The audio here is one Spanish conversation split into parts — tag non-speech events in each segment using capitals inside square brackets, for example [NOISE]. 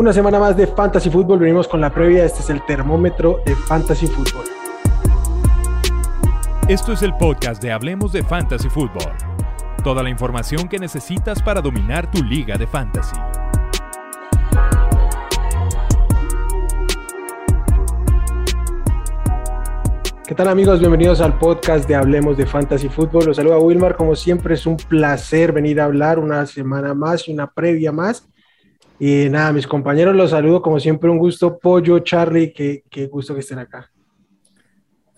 Una semana más de Fantasy Football. Venimos con la previa. Este es el termómetro de Fantasy Football. Esto es el podcast de Hablemos de Fantasy Football. Toda la información que necesitas para dominar tu liga de fantasy. ¿Qué tal amigos? Bienvenidos al podcast de Hablemos de Fantasy Football. Los saluda Wilmar. Como siempre es un placer venir a hablar una semana más y una previa más. Y nada, mis compañeros los saludo como siempre. Un gusto. Pollo, Charlie, qué, qué gusto que estén acá.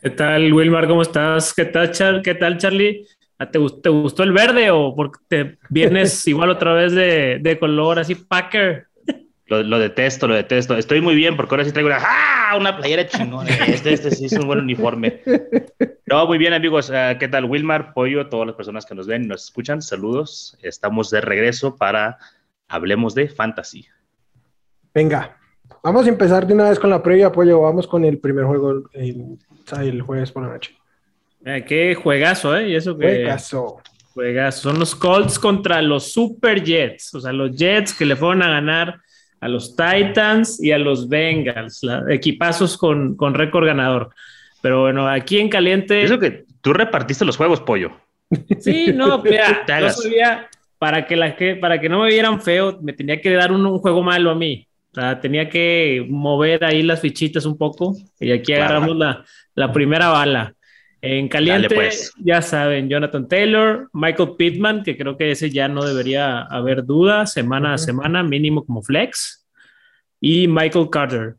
¿Qué tal, Wilmar? ¿Cómo estás? ¿Qué tal, Char ¿Qué tal Charlie? ¿Te, ¿Te, gustó el verde o porque te vienes [LAUGHS] igual otra vez de, de color así Packer? Lo, lo, detesto, lo detesto. Estoy muy bien porque ahora sí traigo una, ¡ah! una playera chingona. Este, este sí es un buen uniforme. No, muy bien, amigos. Uh, ¿Qué tal, Wilmar, Pollo, todas las personas que nos ven y nos escuchan? Saludos. Estamos de regreso para Hablemos de Fantasy. Venga, vamos a empezar de una vez con la previa, Pollo. Vamos con el primer juego el, el jueves por la noche. Eh, qué juegazo, ¿eh? Y eso que... Juegazo. Juegazo. Son los Colts contra los Super Jets. O sea, los Jets que le fueron a ganar a los Titans y a los Bengals, la, equipazos con, con récord ganador. Pero bueno, aquí en caliente. Eso que tú repartiste los juegos, pollo. Sí, no, mira, [LAUGHS] yo sabía, para que, la, que, para que no me vieran feo, me tenía que dar un, un juego malo a mí. O sea, tenía que mover ahí las fichitas un poco y aquí claro. agarramos la, la, primera bala. En caliente, pues. ya saben, Jonathan Taylor, Michael Pittman, que creo que ese ya no debería haber duda, semana uh -huh. a semana, mínimo como flex, y Michael Carter.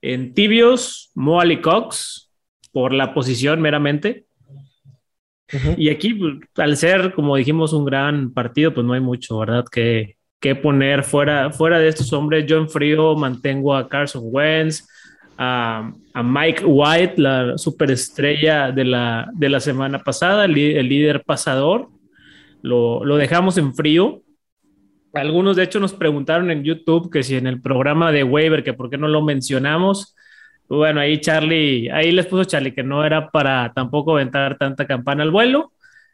En tibios, Moali Cox, por la posición meramente. Y aquí, pues, al ser, como dijimos, un gran partido, pues no hay mucho, ¿verdad? Que, que poner fuera, fuera de estos hombres. Yo en frío mantengo a Carson Wentz, a, Mike White, la superestrella de la, de la semana pasada, el, el líder pasador. Lo, lo, dejamos en frío. Algunos, de hecho, nos preguntaron en YouTube que si en el programa de waiver, que por qué no lo mencionamos. Bueno, ahí Charlie, ahí les puso Charlie que no era para tampoco aventar tanta campana al vuelo.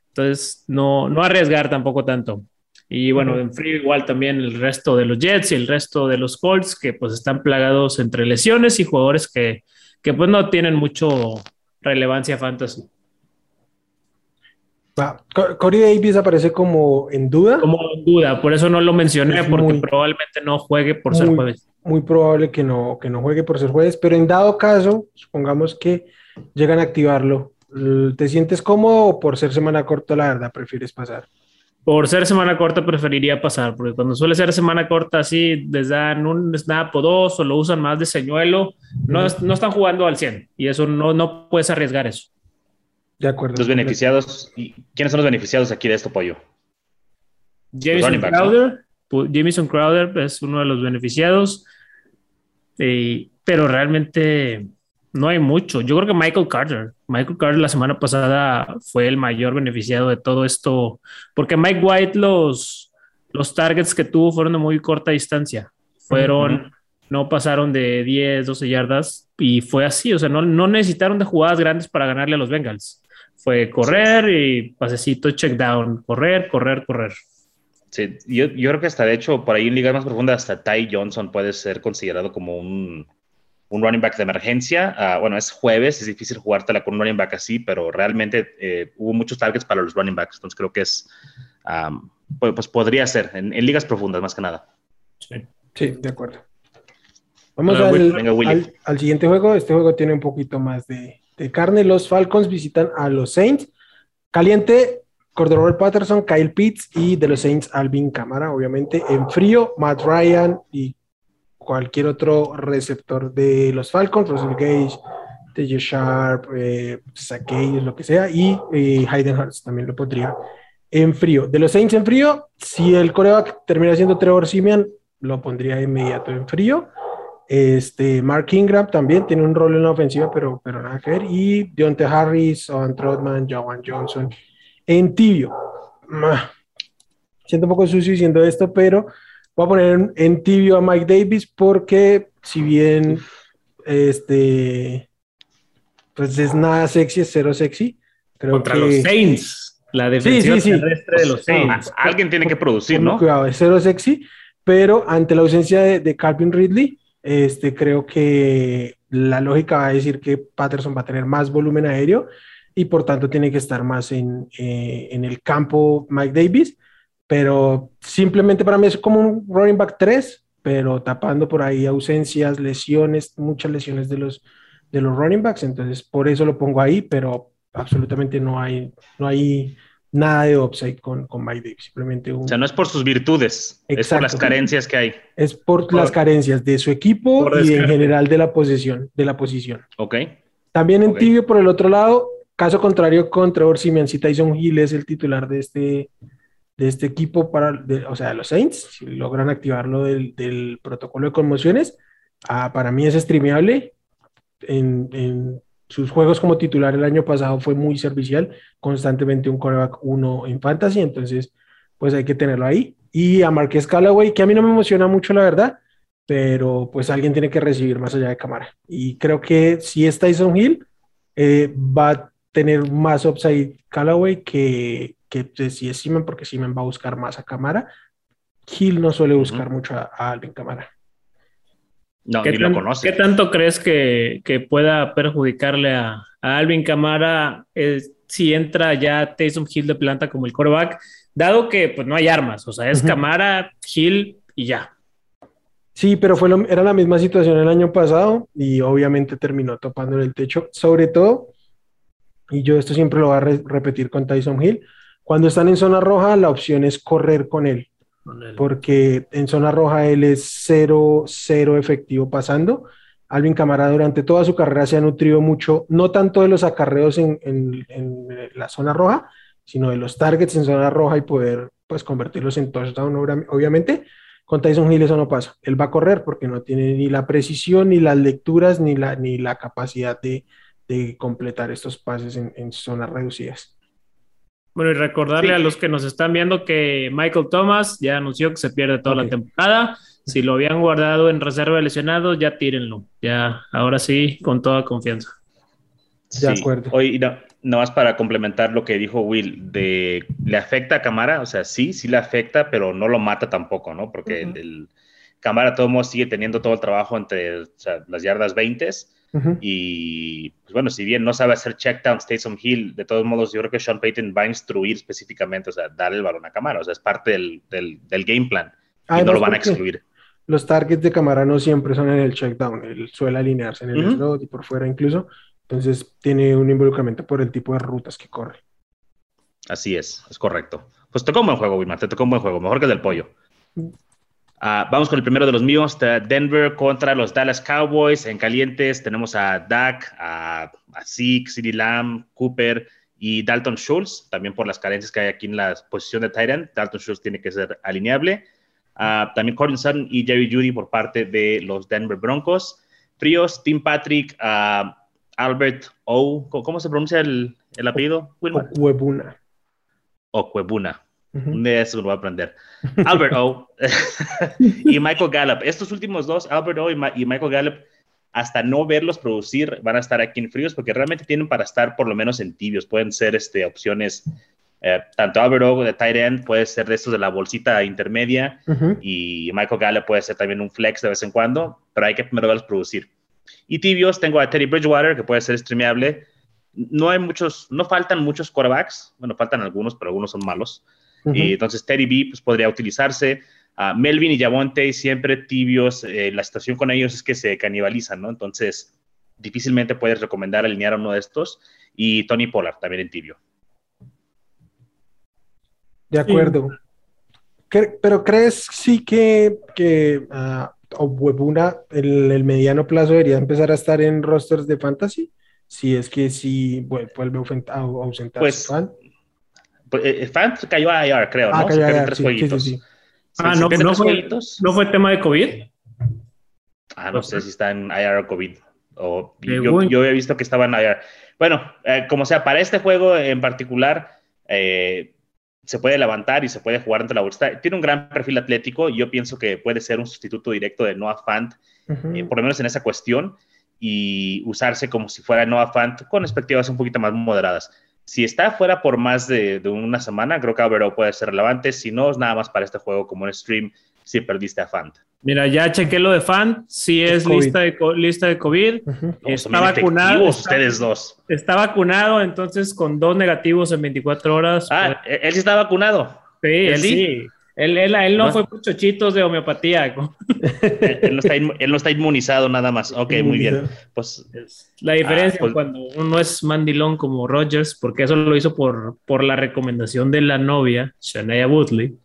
Entonces, no, no arriesgar tampoco tanto. Y bueno, en frío igual también el resto de los Jets y el resto de los Colts que pues están plagados entre lesiones y jugadores que, que pues no tienen mucho relevancia fantasy. Ah, Corey Davis aparece como en duda. Como en duda, por eso no lo mencioné, es porque muy, probablemente no juegue por muy, ser jueves. Muy probable que no, que no juegue por ser jueves, pero en dado caso, supongamos que llegan a activarlo, ¿te sientes cómodo o por ser semana corta, la verdad, prefieres pasar? Por ser semana corta preferiría pasar, porque cuando suele ser semana corta así, les dan un snap o dos o lo usan más de señuelo, no, no están jugando al 100 y eso no, no puedes arriesgar eso. De acuerdo. Los beneficiados, ¿quiénes son los beneficiados aquí de esto, Pollo? Jamison Crowder, Jamison Crowder es uno de los beneficiados, eh, pero realmente no hay mucho. Yo creo que Michael Carter, Michael Carter la semana pasada fue el mayor beneficiado de todo esto, porque Mike White los, los targets que tuvo fueron de muy corta distancia, fueron, uh -huh. no pasaron de 10, 12 yardas y fue así, o sea, no, no necesitaron de jugadas grandes para ganarle a los Bengals. Fue correr y pasecito, check down, correr, correr, correr. Sí, yo, yo creo que hasta de hecho, por ahí en ligas más profundas, hasta Ty Johnson puede ser considerado como un, un running back de emergencia. Uh, bueno, es jueves, es difícil jugártela con un running back así, pero realmente eh, hubo muchos targets para los running backs, entonces creo que es, um, pues, pues, podría ser en, en, ligas profundas más que nada. Sí, sí de acuerdo. Vamos al, venga, al, al, siguiente juego. Este juego tiene un poquito más de, de carne. Los Falcons visitan a los Saints. Caliente, Cordero Patterson, Kyle Pitts y de los Saints Alvin Cámara, obviamente. En frío, Matt Ryan y cualquier otro receptor de los Falcons, Russell Gage, TJ Sharp, eh, lo que sea, y eh, Hayden Hurst también lo podría en frío. De los Saints en frío, si el coreback termina siendo Trevor Simeon, lo pondría inmediato en frío. Este, Mark Ingram también tiene un rol en la ofensiva, pero, pero nada que ver. Y Deontay Harris, Owen Trotman, Joan Johnson en tibio. Siento un poco sucio diciendo esto, pero voy a poner en, tibio a Mike Davis porque si bien este pues es nada sexy, es cero sexy. Creo Contra que... los Saints, la defensa sí, sí, sí. terrestre de los Saints. Alguien tiene que producir, ¿no? Cuidado, es cero sexy, pero ante la ausencia de, Calvin Ridley, este, creo que la lógica va a decir que Patterson va a tener más volumen aéreo y por tanto tiene que estar más en, eh, en el campo Mike Davis, pero simplemente para mí es como un running back 3, pero tapando por ahí ausencias, lesiones, muchas lesiones de los, de los running backs, entonces por eso lo pongo ahí, pero absolutamente no hay, no hay nada de upside con, con Mike Davis, simplemente un... O sea, no es por sus virtudes, es por las carencias que hay. Es por, las carencias de su equipo y en general de la posición, de la posición. Ok. También en tibio por el otro lado, caso contrario con Trevor Simeon, si Tyson Hill es el titular de este, de este equipo para, o sea, los Saints, si logran activarlo del, del protocolo de conmociones, ah, para mí es streameable en, en sus juegos como titular el año pasado fue muy servicial, constantemente un coreback uno en fantasy, entonces pues hay que tenerlo ahí. Y a Marquez Callaway, que a mí no me emociona mucho la verdad, pero pues alguien tiene que recibir más allá de cámara. Y creo que si es Tyson Hill, eh, va tener más upside Callaway que, que si es Simen, porque Simen va a buscar más a cámara. Hill no suele buscar mucho a, a Alvin Cámara. No, ¿Qué, lo conoce. ¿Qué tanto crees que, pueda perjudicarle a, Alvin Camara eh, si entra ya Taysom Hill de planta como el quarterback? Dado que pues no hay armas, o sea, es Camara, Hill y ya. Sí, pero fue era la misma situación el año pasado y obviamente terminó topando en el techo. Sobre todo, y yo esto siempre lo voy a repetir con Tyson Hill, cuando están en zona roja, la opción es correr con él porque en zona roja él es cero, cero efectivo pasando. Alvin Camara durante toda su carrera se ha nutrido mucho, no tanto de los acarreos en, la zona roja, sino de los targets en zona roja y poder pues convertirlos en touchdown, obviamente. Con Tyson Hill eso no pasa. Él va a correr porque no tiene ni la precisión, ni las lecturas, ni la, ni la capacidad de, completar estos pases en, en zonas reducidas. Bueno, y recordarle a los que nos están viendo que Michael Thomas ya anunció que se pierde toda la temporada. Si lo habían guardado en reserva de lesionados, ya tírenlo. Ya, ahora sí, con toda confianza. De acuerdo. Hoy, no, más para complementar lo que dijo Will, de ¿le afecta a Camara? O sea, sí, sí le afecta, pero no lo mata tampoco, ¿no? Porque el, Camara todo modo sigue teniendo todo el trabajo entre las yardas 20 y pues bueno, si bien no sabe hacer checkdowns Taysom Hill, de todos modos yo creo que Sean Payton va a instruir específicamente, o sea, darle el balón a Camara, o sea, es parte del, del, game plan y no lo van a excluir. Los targets de Camara no siempre son en el checkdown, él suele alinearse en el slot y por fuera incluso, entonces tiene un involucramiento por el tipo de rutas que corre. Así es, es correcto. Pues tocó un buen juego, Wilmar, te tocó un buen juego, mejor que el del pollo. Ah, vamos con el primero de los míos, Denver contra los Dallas Cowboys. En calientes tenemos a Dak, a, a Zeke, CeeDee Lamb, Cooper y Dalton Schultz, también por las carencias que hay aquí en la posición de Tyrant. Dalton Schultz tiene que ser alineable. Uh, también Sutton y Jerry Judy por parte de los Denver Broncos. Fríos, Tim Patrick, Albert O. ¿Cómo se pronuncia el, el apellido? Ocuebuna. Ocuebuna. Un día eso lo voy a aprender. Albert O [LAUGHS] y Michael Gallup. Estos últimos dos, Albert O y, Michael Gallup, hasta no verlos producir, van a estar aquí en fríos porque realmente tienen para estar por lo menos en tibios. Pueden ser este, opciones, eh, tanto Albert O de tight end, puede ser de estos de la bolsita intermedia y Michael Gallup puede ser también un flex de vez en cuando, pero hay que primero verlos producir. Y tibios, tengo a Teddy Bridgewater, que puede ser streameable. No hay muchos, no faltan muchos quarterbacks. Bueno, faltan algunos, pero algunos son malos y entonces Teddy B pues, podría utilizarse. Melvin y Javonte siempre tibios. Eh, la situación con ellos es que se canibalizan, ¿no? Entonces, difícilmente puedes recomendar alinear a uno de estos. Y Tony Pollard también en tibio. De acuerdo. Pero crees sí que, que uh, el, mediano plazo debería empezar a estar en rosters de fantasy? Si es que sí vuelve a ausentar pues, fan. Pues, eh, Fan cayó a IR, creo, ah, ¿no? Cayó a tres jueguitos. ah, no, no, fue, ¿no fue tema de COVID? Ah, no sé si está en IR o COVID. O, yo, yo, había visto que estaba en IR. Bueno, eh, como sea, para este juego en particular, eh, se puede levantar y se puede jugar ante la bolsa. Tiene un gran perfil atlético y yo pienso que puede ser un sustituto directo de Noah Fant, por lo menos en esa cuestión, y usarse como si fuera Noah Fant con expectativas un poquito más moderadas. Si está fuera por más de, una semana, creo que Alvaro puede ser relevante. Si no, es nada más para este juego como un stream. si perdiste a Fant. Mira, ya chequé lo de Fant, sí es, lista, de, lista de COVID. Está vacunado. ustedes dos. Está vacunado, entonces con dos negativos en 24 horas. Ah, pues él sí está vacunado. Sí, él sí. Él, él, no, fue por chochitos de homeopatía. [LAUGHS] él, no está inmunizado nada más. Ok, muy bien. Pues, la diferencia ah, pues cuando uno es mandilón como Rogers, porque eso lo hizo por, por la recomendación de la novia, Shania Woodley.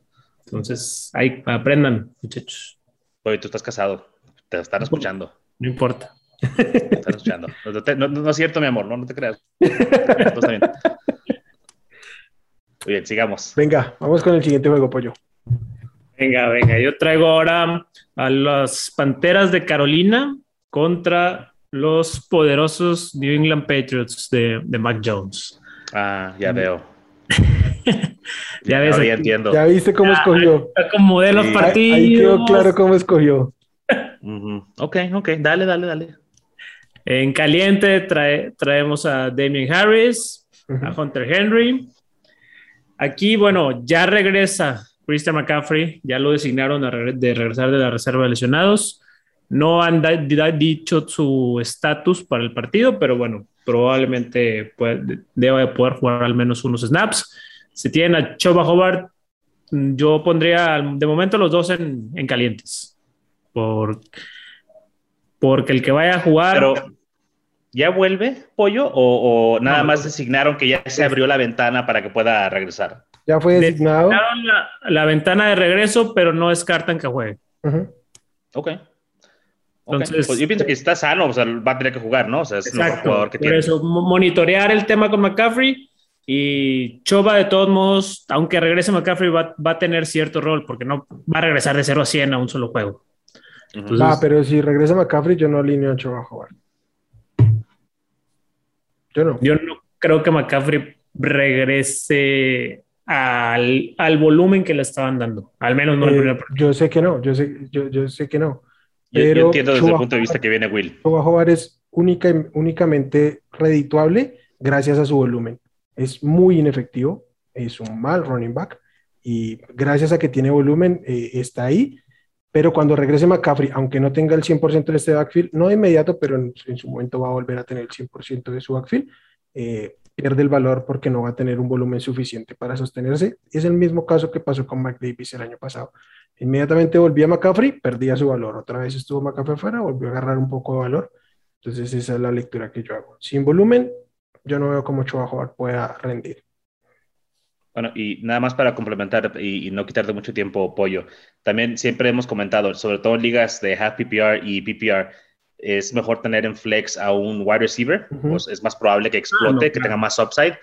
Entonces, ahí aprendan, muchachos. Oye, tú estás casado. Te están escuchando. No importa. Te están escuchando. [LAUGHS] No, es cierto, mi amor. No, no te creas. está bien. [LAUGHS] Muy bien, sigamos. Venga, vamos con el siguiente juego, pollo. Venga, venga, yo traigo ahora a las Panteras de Carolina contra los poderosos New England Patriots de, de Mac Jones. Ah, ya veo. [LAUGHS] ya ves. Ya, entiendo. Ya viste cómo escogió. Como de los partidos. Ahí quedó claro cómo escogió. [LAUGHS] Ok, ok, dale, dale, dale. En caliente traemos a Damien Harris, a Hunter Henry. Aquí, bueno, ya regresa Christian McCaffrey ya lo designaron de regresar de la reserva de lesionados. No han dicho su estatus para el partido, pero bueno, probablemente debe poder jugar al menos unos snaps. Si tienen a Choba Hobart, yo pondría de momento los dos en, calientes. Por, porque el que vaya a jugar. Pero, ¿ya vuelve, Pollo? ¿O, nada más designaron que ya se abrió la ventana para que pueda regresar? Ya fue designado. La, la, ventana de regreso, pero no descartan que juegue. Ok. Entonces, pues yo pienso que está sano, o sea, va a tener que jugar, ¿no? O sea, es un jugador que tiene. eso, monitorear el tema con McCaffrey y Choba, de todos modos, aunque regrese McCaffrey, va, va, a tener cierto rol porque no va a regresar de 0 a 100 a un solo juego. ah, pero si regresa McCaffrey, yo no alineo a Choba a jugar. Yo no. Yo no creo que McCaffrey regrese al, al, volumen que le estaban dando. Al menos no eh, Yo sé que no, yo sé, yo, yo sé que no. Pero yo, entiendo desde el punto de vista que viene Will. Chuba es única, únicamente redituable gracias a su volumen. Es muy inefectivo, es un mal running back y gracias a que tiene volumen eh, está ahí. Pero cuando regrese McCaffrey, aunque no tenga el 100% de este backfield, no de inmediato, pero en, en, su momento va a volver a tener el 100% de su backfield, eh, pierde el valor porque no va a tener un volumen suficiente para sostenerse. Es el mismo caso que pasó con McDavis el año pasado. Inmediatamente volvía McCaffrey, perdía su valor. Otra vez estuvo McCaffrey fuera, volvió a agarrar un poco de valor. Entonces esa es la lectura que yo hago. Sin volumen, yo no veo cómo Chua pueda rendir. Bueno, y nada más para complementar y, no quitarte mucho tiempo, Pollo. También siempre hemos comentado, sobre todo en ligas de half PPR y PPR, es mejor tener en flex a un wide receiver, pues es más probable que explote, ah, que tenga más upside.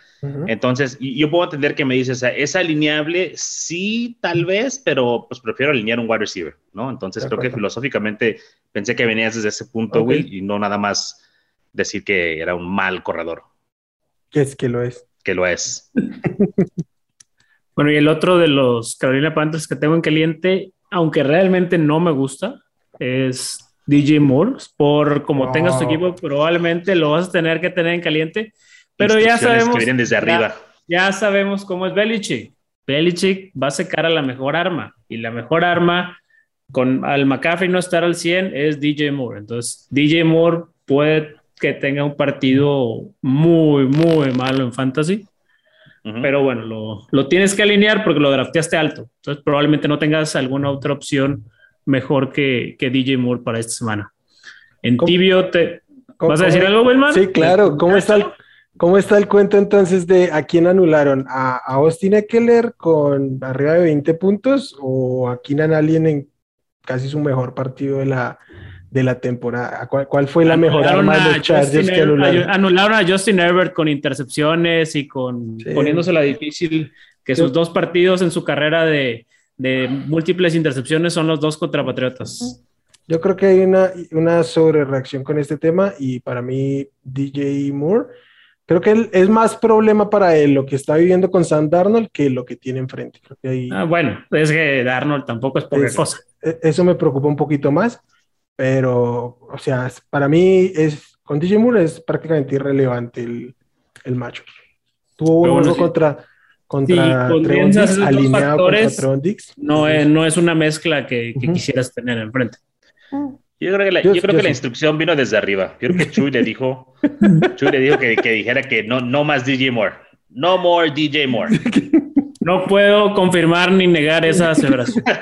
Entonces, yo puedo entender que me dices, es alineable, sí, tal vez, pero pues prefiero alinear un wide receiver, ¿no? Entonces, creo que filosóficamente pensé que venías desde ese punto, Will, y no nada más decir que era un mal corredor. Que es que lo es. Que lo es. [LAUGHS] bueno, y el otro de los Carolina Panthers que tengo en caliente, aunque realmente no me gusta, es DJ Moore, por como tengas tu equipo, probablemente lo vas a tener que tener en caliente, pero ya sabemos. Que vienen desde arriba. Ya, sabemos cómo es Belichick. Belichick va a secar a la mejor arma, y la mejor arma con al McCaffrey no estar al 100 es DJ Moore. Entonces, DJ Moore puede que tenga un partido muy, muy malo en fantasy. Pero bueno, lo, lo, tienes que alinear porque lo drafteaste alto. Entonces, probablemente no tengas alguna otra opción mejor que, que DJ Moore para esta semana. En tibio, te, ¿vas a decir algo, Wilman? Sí, claro. ¿Cómo está, el, ¿Cómo está el cuento entonces de a quién anularon? ¿A, Austin Eckler con arriba de 20 puntos o a Keenan Allen en casi su mejor partido de la, de la temporada? ¿Cuál, fue la mejor arma de los Chargers que anularon? Anularon a Justin Herbert con intercepciones y con poniéndose la difícil que sus dos partidos en su carrera de, de múltiples intercepciones son los dos contra Patriotas. Yo creo que hay una, una sobre reacción con este tema y para mí DJ Moore, creo que es más problema para él lo que está viviendo con Sam Darnold que lo que tiene enfrente. ah, bueno, es que Darnold tampoco es poca cosa. E, eso me preocupa un poquito más, pero, o sea, para mí es, con DJ Moore es prácticamente irrelevante el, el macho. Tuvo uno contra contra sí, alineado factores, contra No es, no es una mezcla que, quisieras tener enfrente. Yo creo que la, yo, creo que la instrucción vino desde arriba. Yo creo que Chuy le dijo, [LAUGHS] Chuy le dijo que, que, dijera que no, no más DJ Moore. No more DJ Moore. [LAUGHS] No puedo confirmar ni negar esa aseveración. [LAUGHS]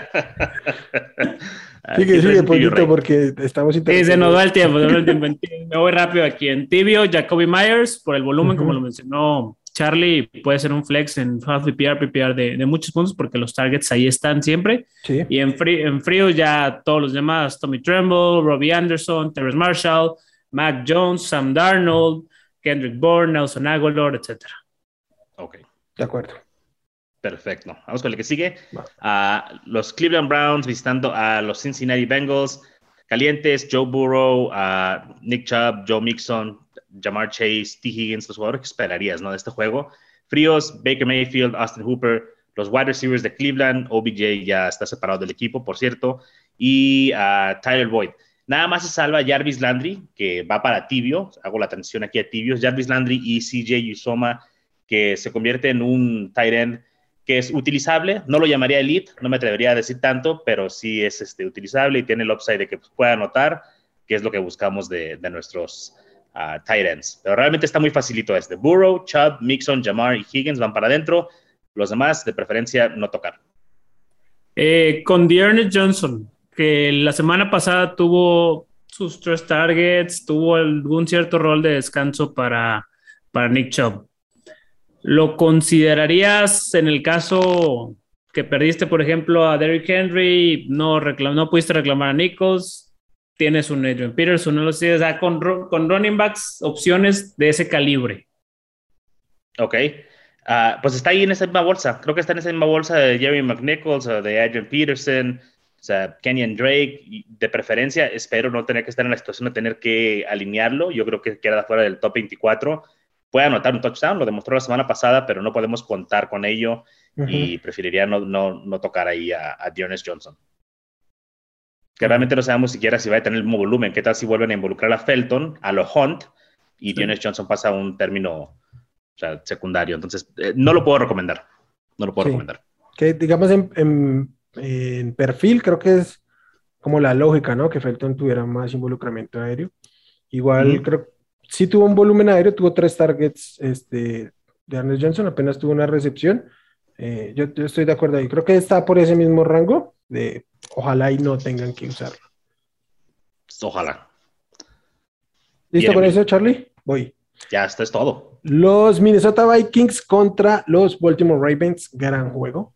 Sigue, sigue, poquito porque estamos Sí, se nos va el tiempo. Me voy rápido aquí. En tibio, Jacoby Myers, por el volumen, como lo mencionó Charlie, puede ser un flex en half PPR, PPR de, de, muchos puntos porque los targets ahí están siempre. Sí. Y en, en frío ya todos los demás, Tommy Tremble, Robbie Anderson, Terrence Marshall, Mac Jones, Sam Darnold, Kendrick Bourne, Nelson Aguilar, etc. Ok. De acuerdo. Perfecto. Vamos con el que sigue. Uh, los Cleveland Browns visitando a los Cincinnati Bengals. Calientes, Joe Burrow, uh, Nick Chubb, Joe Mixon, Jamar Chase, T. Higgins, los jugadores que esperarías ¿no? de este juego. Fríos, Baker Mayfield, Austin Hooper, los wide receivers de Cleveland, OBJ ya está separado del equipo, por cierto, y uh, Tyler Boyd. Nada más se salva Jarvis Landry, que va para Tibio, hago la atención aquí a Tibios, Jarvis Landry y CJ Usoma, que se convierte en un tight end que es utilizable, no lo llamaría elite, no me atrevería a decir tanto, pero sí es este, utilizable y tiene el upside de que pueda anotar, que es lo que buscamos de, nuestros uh, tight ends. Pero realmente está muy facilito este. Burrow, Chubb, Mixon, Jamar y Higgins van para adentro, los demás de preferencia no tocar. Eh, con Dearness Johnson, que la semana pasada tuvo sus tres targets, tuvo algún cierto rol de descanso para, para Nick Chubb. ¿Lo considerarías en el caso que perdiste, por ejemplo, a Derrick Henry, no, no pudiste reclamar a Nichols, tienes un Adrian Peterson, no lo sé, o sea, con, con running backs, opciones de ese calibre? Ok. Ah, pues está ahí en esa misma bolsa. Creo que está en esa misma bolsa de Jerry McNichols o de Adrian Peterson, o sea, Kenyon Drake. De preferencia, espero no tener que estar en la situación de tener que alinearlo. Yo creo que queda fuera del top 24 puede anotar un touchdown, lo demostró la semana pasada, pero no podemos contar con ello y preferiría no, no, no, tocar ahí a, a Dionis Johnson. Que realmente no sabemos siquiera si va a tener el mismo volumen. ¿Qué tal si vuelven a involucrar a Felton, a lo Hunt, y Dionis Johnson pasa a un término secundario? Entonces, eh, no lo puedo recomendar. No lo puedo recomendar. Que digamos en, en, perfil, creo que es como la lógica, ¿no? Que Felton tuviera más involucramiento aéreo. Igual creo sí tuvo un volumen aéreo, tuvo tres targets este, de Ernest Johnson, apenas tuvo una recepción. Eh, yo, estoy de acuerdo ahí. Creo que está por ese mismo rango de ojalá y no tengan que usarlo. Ojalá. ¿Listo con eso, Charlie? Voy. Ya, esto es todo. Los Minnesota Vikings contra los Baltimore Ravens, gran juego.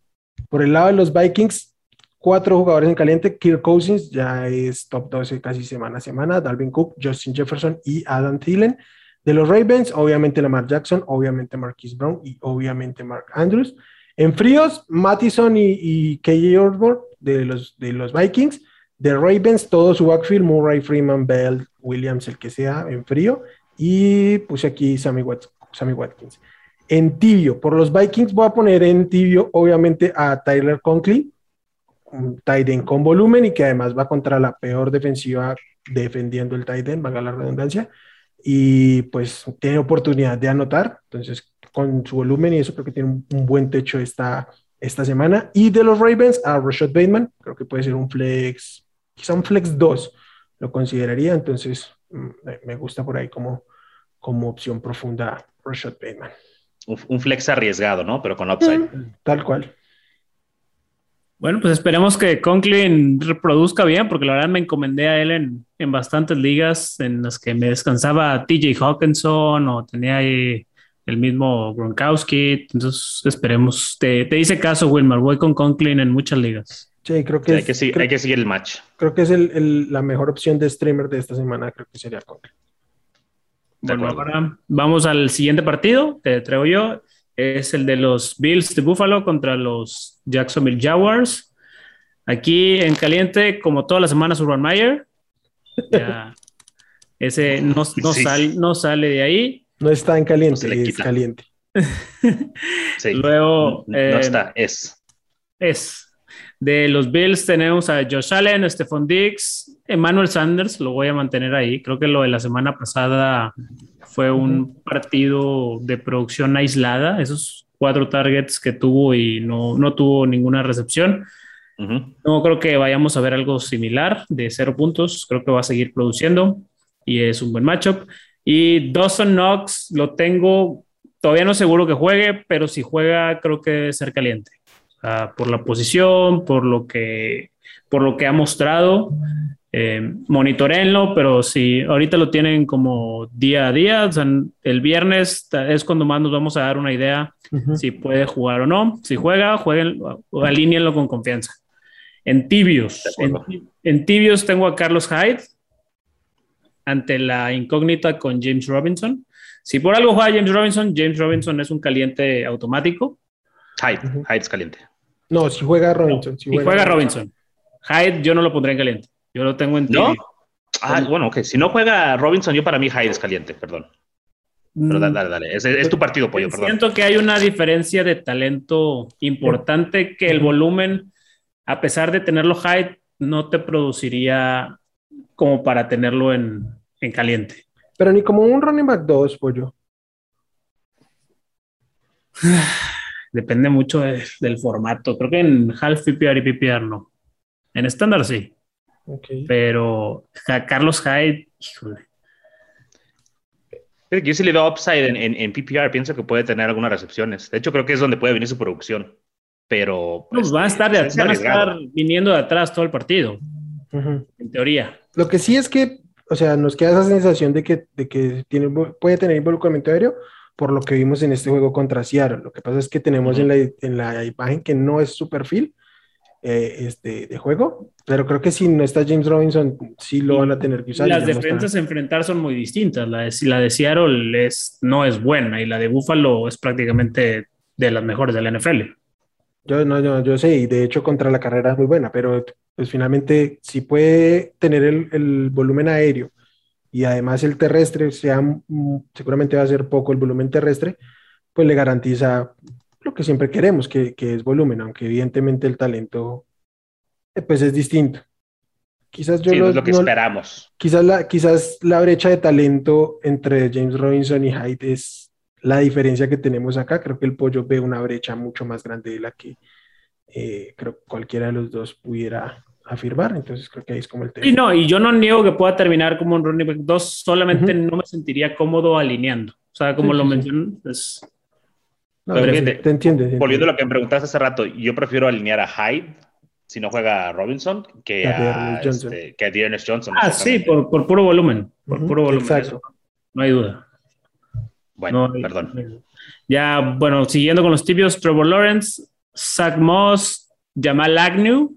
Por el lado de los Vikings, cuatro jugadores en caliente. Kirk Cousins ya es top 12 casi semana a semana. Dalvin Cook, Justin Jefferson y Adam Thielen. De los Ravens, obviamente Lamar Jackson, obviamente Marquise Brown y obviamente Mark Andrews. En fríos, Mattison y, y KJ Osborne de los, de los Vikings. De Ravens, todo su backfield, Murray, Freeman, Bell, Williams, el que sea, en frío. Y puse aquí Sammy, Sammy Watkins. En tibio, por los Vikings voy a poner en tibio, obviamente, a Tyler Conklin, un tight con volumen y que además va contra la peor defensiva defendiendo el tight end, valga la redundancia, y pues tiene oportunidad de anotar, entonces con su volumen y eso creo que tiene un, buen techo esta, esta semana. Y de los Ravens a Rashad Bateman, creo que puede ser un flex, quizá un flex 2, lo consideraría, entonces mm, me gusta por ahí como, como opción profunda Rashad Bateman. Un, flex arriesgado, ¿no? Pero con upside. Mm, tal cual. Bueno, pues esperemos que Conklin reproduzca bien, porque la verdad me encomendé a él en, en bastantes ligas en las que me descansaba TJ Hawkinson o tenía ahí el mismo Gronkowski. Entonces esperemos. Te, te hice caso, Wilmar. Voy con Conklin en muchas ligas. Sí, creo que, hay, que seguir, hay que seguir el match. Creo que es el, la mejor opción de streamer de esta semana. Creo que sería Conklin. Bueno, ahora vamos al siguiente partido que traigo yo es el de los Bills de Buffalo contra los Jacksonville Jaguars. Aquí en caliente, como todas las semanas, Urban Meyer. ese no, no, sale de ahí. No está en caliente, es caliente. [LAUGHS] Luego. No, eh, está, es. Es. De los Bills tenemos a Josh Allen, Stephon Diggs, Emmanuel Sanders, lo voy a mantener ahí. Creo que lo de la semana pasada fue un partido de producción aislada. Esos cuatro targets que tuvo y no, no tuvo ninguna recepción. No creo que vayamos a ver algo similar de cero puntos. Creo que va a seguir produciendo y es un buen matchup. Y Dawson Knox lo tengo, todavía no seguro que juegue, pero si juega creo que debe ser caliente. por la posición, por lo que, por lo que ha mostrado. Eh, monitorenlo, pero si ahorita lo tienen como día a día, el viernes es cuando más nos vamos a dar una idea si puede jugar o no. Si juega, jueguen, alíñenlo con confianza. En tibios, en, tibios tengo a Carlos Hyde ante la incógnita con James Robinson. Si por algo juega James Robinson, James Robinson es un caliente automático. Hyde, Hyde es caliente. No, si juega Robinson. Si, juega, Robinson. Hyde yo no lo pondré en caliente. Yo lo tengo en tibio. Ah, bueno, ok. Si no juega Robinson, yo para mí Hyde es caliente, perdón. Pero dale, dale, dale. Es, tu partido, pollo, perdón. Siento que hay una diferencia de talento importante que el volumen a pesar de tenerlo high, no te produciría como para tenerlo en, caliente. Pero ni como un running back 2, pollo. [SIGHS] Depende mucho del formato. Creo que en half PPR y PPR no. En estándar sí. Pero a Carlos Hyde, híjole. Yo sí le veo upside en, en, PPR, pienso que puede tener algunas recepciones. De hecho, creo que es donde puede venir su producción pero... Pues, van, a estar, van a estar viniendo de atrás todo el partido, en teoría. Lo que sí es que, o sea, nos queda esa sensación de que, de que tiene, puede tener involucramiento aéreo por lo que vimos en este juego contra Seattle. Lo que pasa es que tenemos en, la, en la imagen que no es su perfil eh, este, de juego, pero creo que si no está James Robinson, sí lo van a tener que usar. Las defensas a enfrentar son muy distintas. La de, la de Seattle es, no es buena y la de Buffalo es prácticamente de las mejores de la NFL. Yo, no, yo, yo sé, y de hecho contra la carrera es muy buena, pero pues finalmente si puede tener el, volumen aéreo y además el terrestre, sea, mm, seguramente va a ser poco el volumen terrestre, pues le garantiza lo que siempre queremos, que, es volumen, aunque evidentemente el talento eh, pues es distinto. Quizás yo es lo que esperamos. Quizás la, quizás la brecha de talento entre James Robinson y Hyde es la diferencia que tenemos acá. Creo que el pollo ve una brecha mucho más grande de la que eh, creo cualquiera de los dos pudiera afirmar. Entonces creo que ahí es como el tema. Y no, y yo no niego que pueda terminar como un running back 2, solamente no me sentiría cómodo alineando. O sea, como lo mencioné, pues... te, entiendes. Volviendo a lo que me preguntaste hace rato, yo prefiero alinear a Hyde si no juega Robinson que a, este, que a Johnson. Ah, sí, por, por, puro volumen. Por puro volumen. Exacto. no hay duda. Bueno, perdón. Ya, bueno, siguiendo con los tibios, Trevor Lawrence, Zach Moss, Jamal Agnew,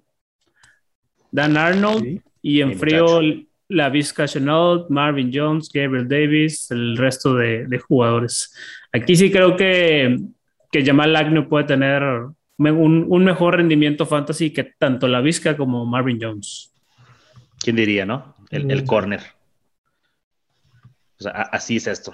Dan Arnold y en frío la Vizca Chenault, Marvin Jones, Gabriel Davis, el resto de, jugadores. Aquí sí creo que, que Jamal Agnew puede tener un, mejor rendimiento fantasy que tanto la Vizca como Marvin Jones. ¿Quién diría, no? El, el corner. O sea, así es esto.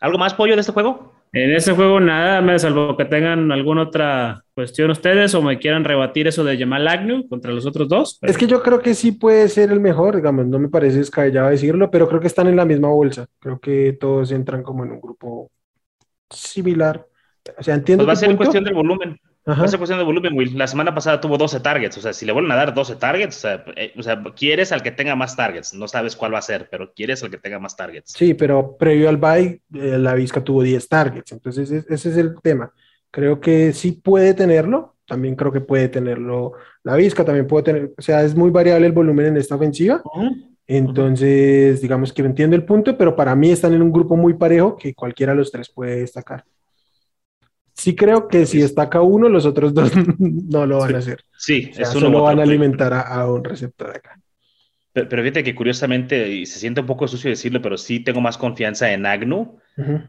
¿Algo más, Pollo, de este juego? En este juego nada, me salvo que tengan alguna otra cuestión ustedes o me quieran rebatir eso de Jamal Agnew contra los otros dos. Es que yo creo que sí puede ser el mejor, digamos, no me parece descabellado decirlo, pero creo que están en la misma bolsa. Creo que todos entran como en un grupo similar. O sea, entiendo. Pues va a ser cuestión del volumen. Esa cuestión de volumen, Will. La semana pasada tuvo 12 targets. O sea, si le vuelven a dar 12 targets, eh, o sea, quieres al que tenga más targets. No sabes cuál va a ser, pero quieres al que tenga más targets. Sí, pero previo al bye, eh, la Vizca tuvo 10 targets. Entonces, ese es el tema. Creo que sí puede tenerlo. También creo que puede tenerlo la Vizca. También puede tener. O sea, es muy variable el volumen en esta ofensiva. Entonces, digamos que entiendo el punto, pero para mí están en un grupo muy parejo que cualquiera de los tres puede destacar. Sí creo que si destaca uno, los otros dos [LAUGHS] no lo van a hacer. Sí, o eso no van a alimentar a, un receptor acá. Pero, fíjate que curiosamente, y se siente un poco sucio decirlo, pero sí tengo más confianza en Agnew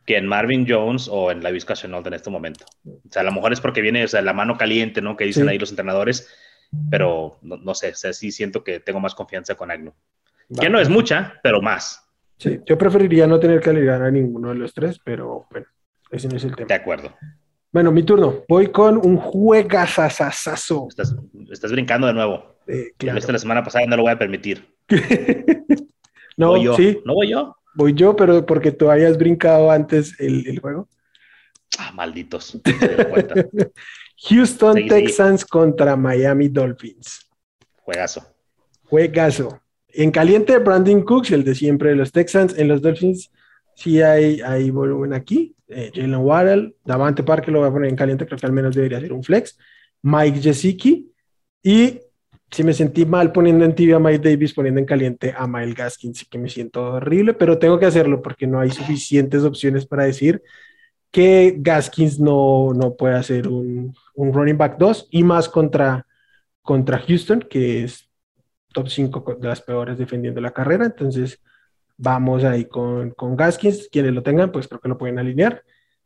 que en Marvin Jones o en la Vizca Chenault en este momento. O sea, a lo mejor es porque viene o sea, la mano caliente, ¿no? Que dicen ahí los entrenadores, pero no, sé, o sea, sí siento que tengo más confianza con Agnew. Que no es mucha, pero más. Sí, yo preferiría no tener que aliviar a ninguno de los tres, pero bueno, ese no es el tema. De acuerdo. Bueno, mi turno. Voy con un juegazazazazo. Estás, estás brincando de nuevo. Eh, claro. la semana pasada no lo voy a permitir. [LAUGHS] no, voy yo. sí. ¿No voy yo? Voy yo, pero porque tú habías brincado antes el, juego. Ah, malditos. [LAUGHS] Houston Texans contra Miami Dolphins. Juegazo. Juegazo. En caliente, Brandon Cooks, el de siempre de los Texans. En los Dolphins, sí hay, hay volumen aquí. Eh, Jalen Waddell, Davante Parker lo voy a poner en caliente, creo que al menos debería ser un flex. Mike Gesicki. Y si me sentí mal poniendo en tibia a Mike Davis, poniendo en caliente a Mike Gaskins, que me siento horrible, pero tengo que hacerlo porque no hay suficientes opciones para decir que Gaskins no, no puede hacer un, un running back 2 y más contra, contra Houston, que es top 5 de las peores defendiendo la carrera. Entonces, vamos ahí con, con Gaskins. Quienes lo tengan, pues creo que lo pueden alinear.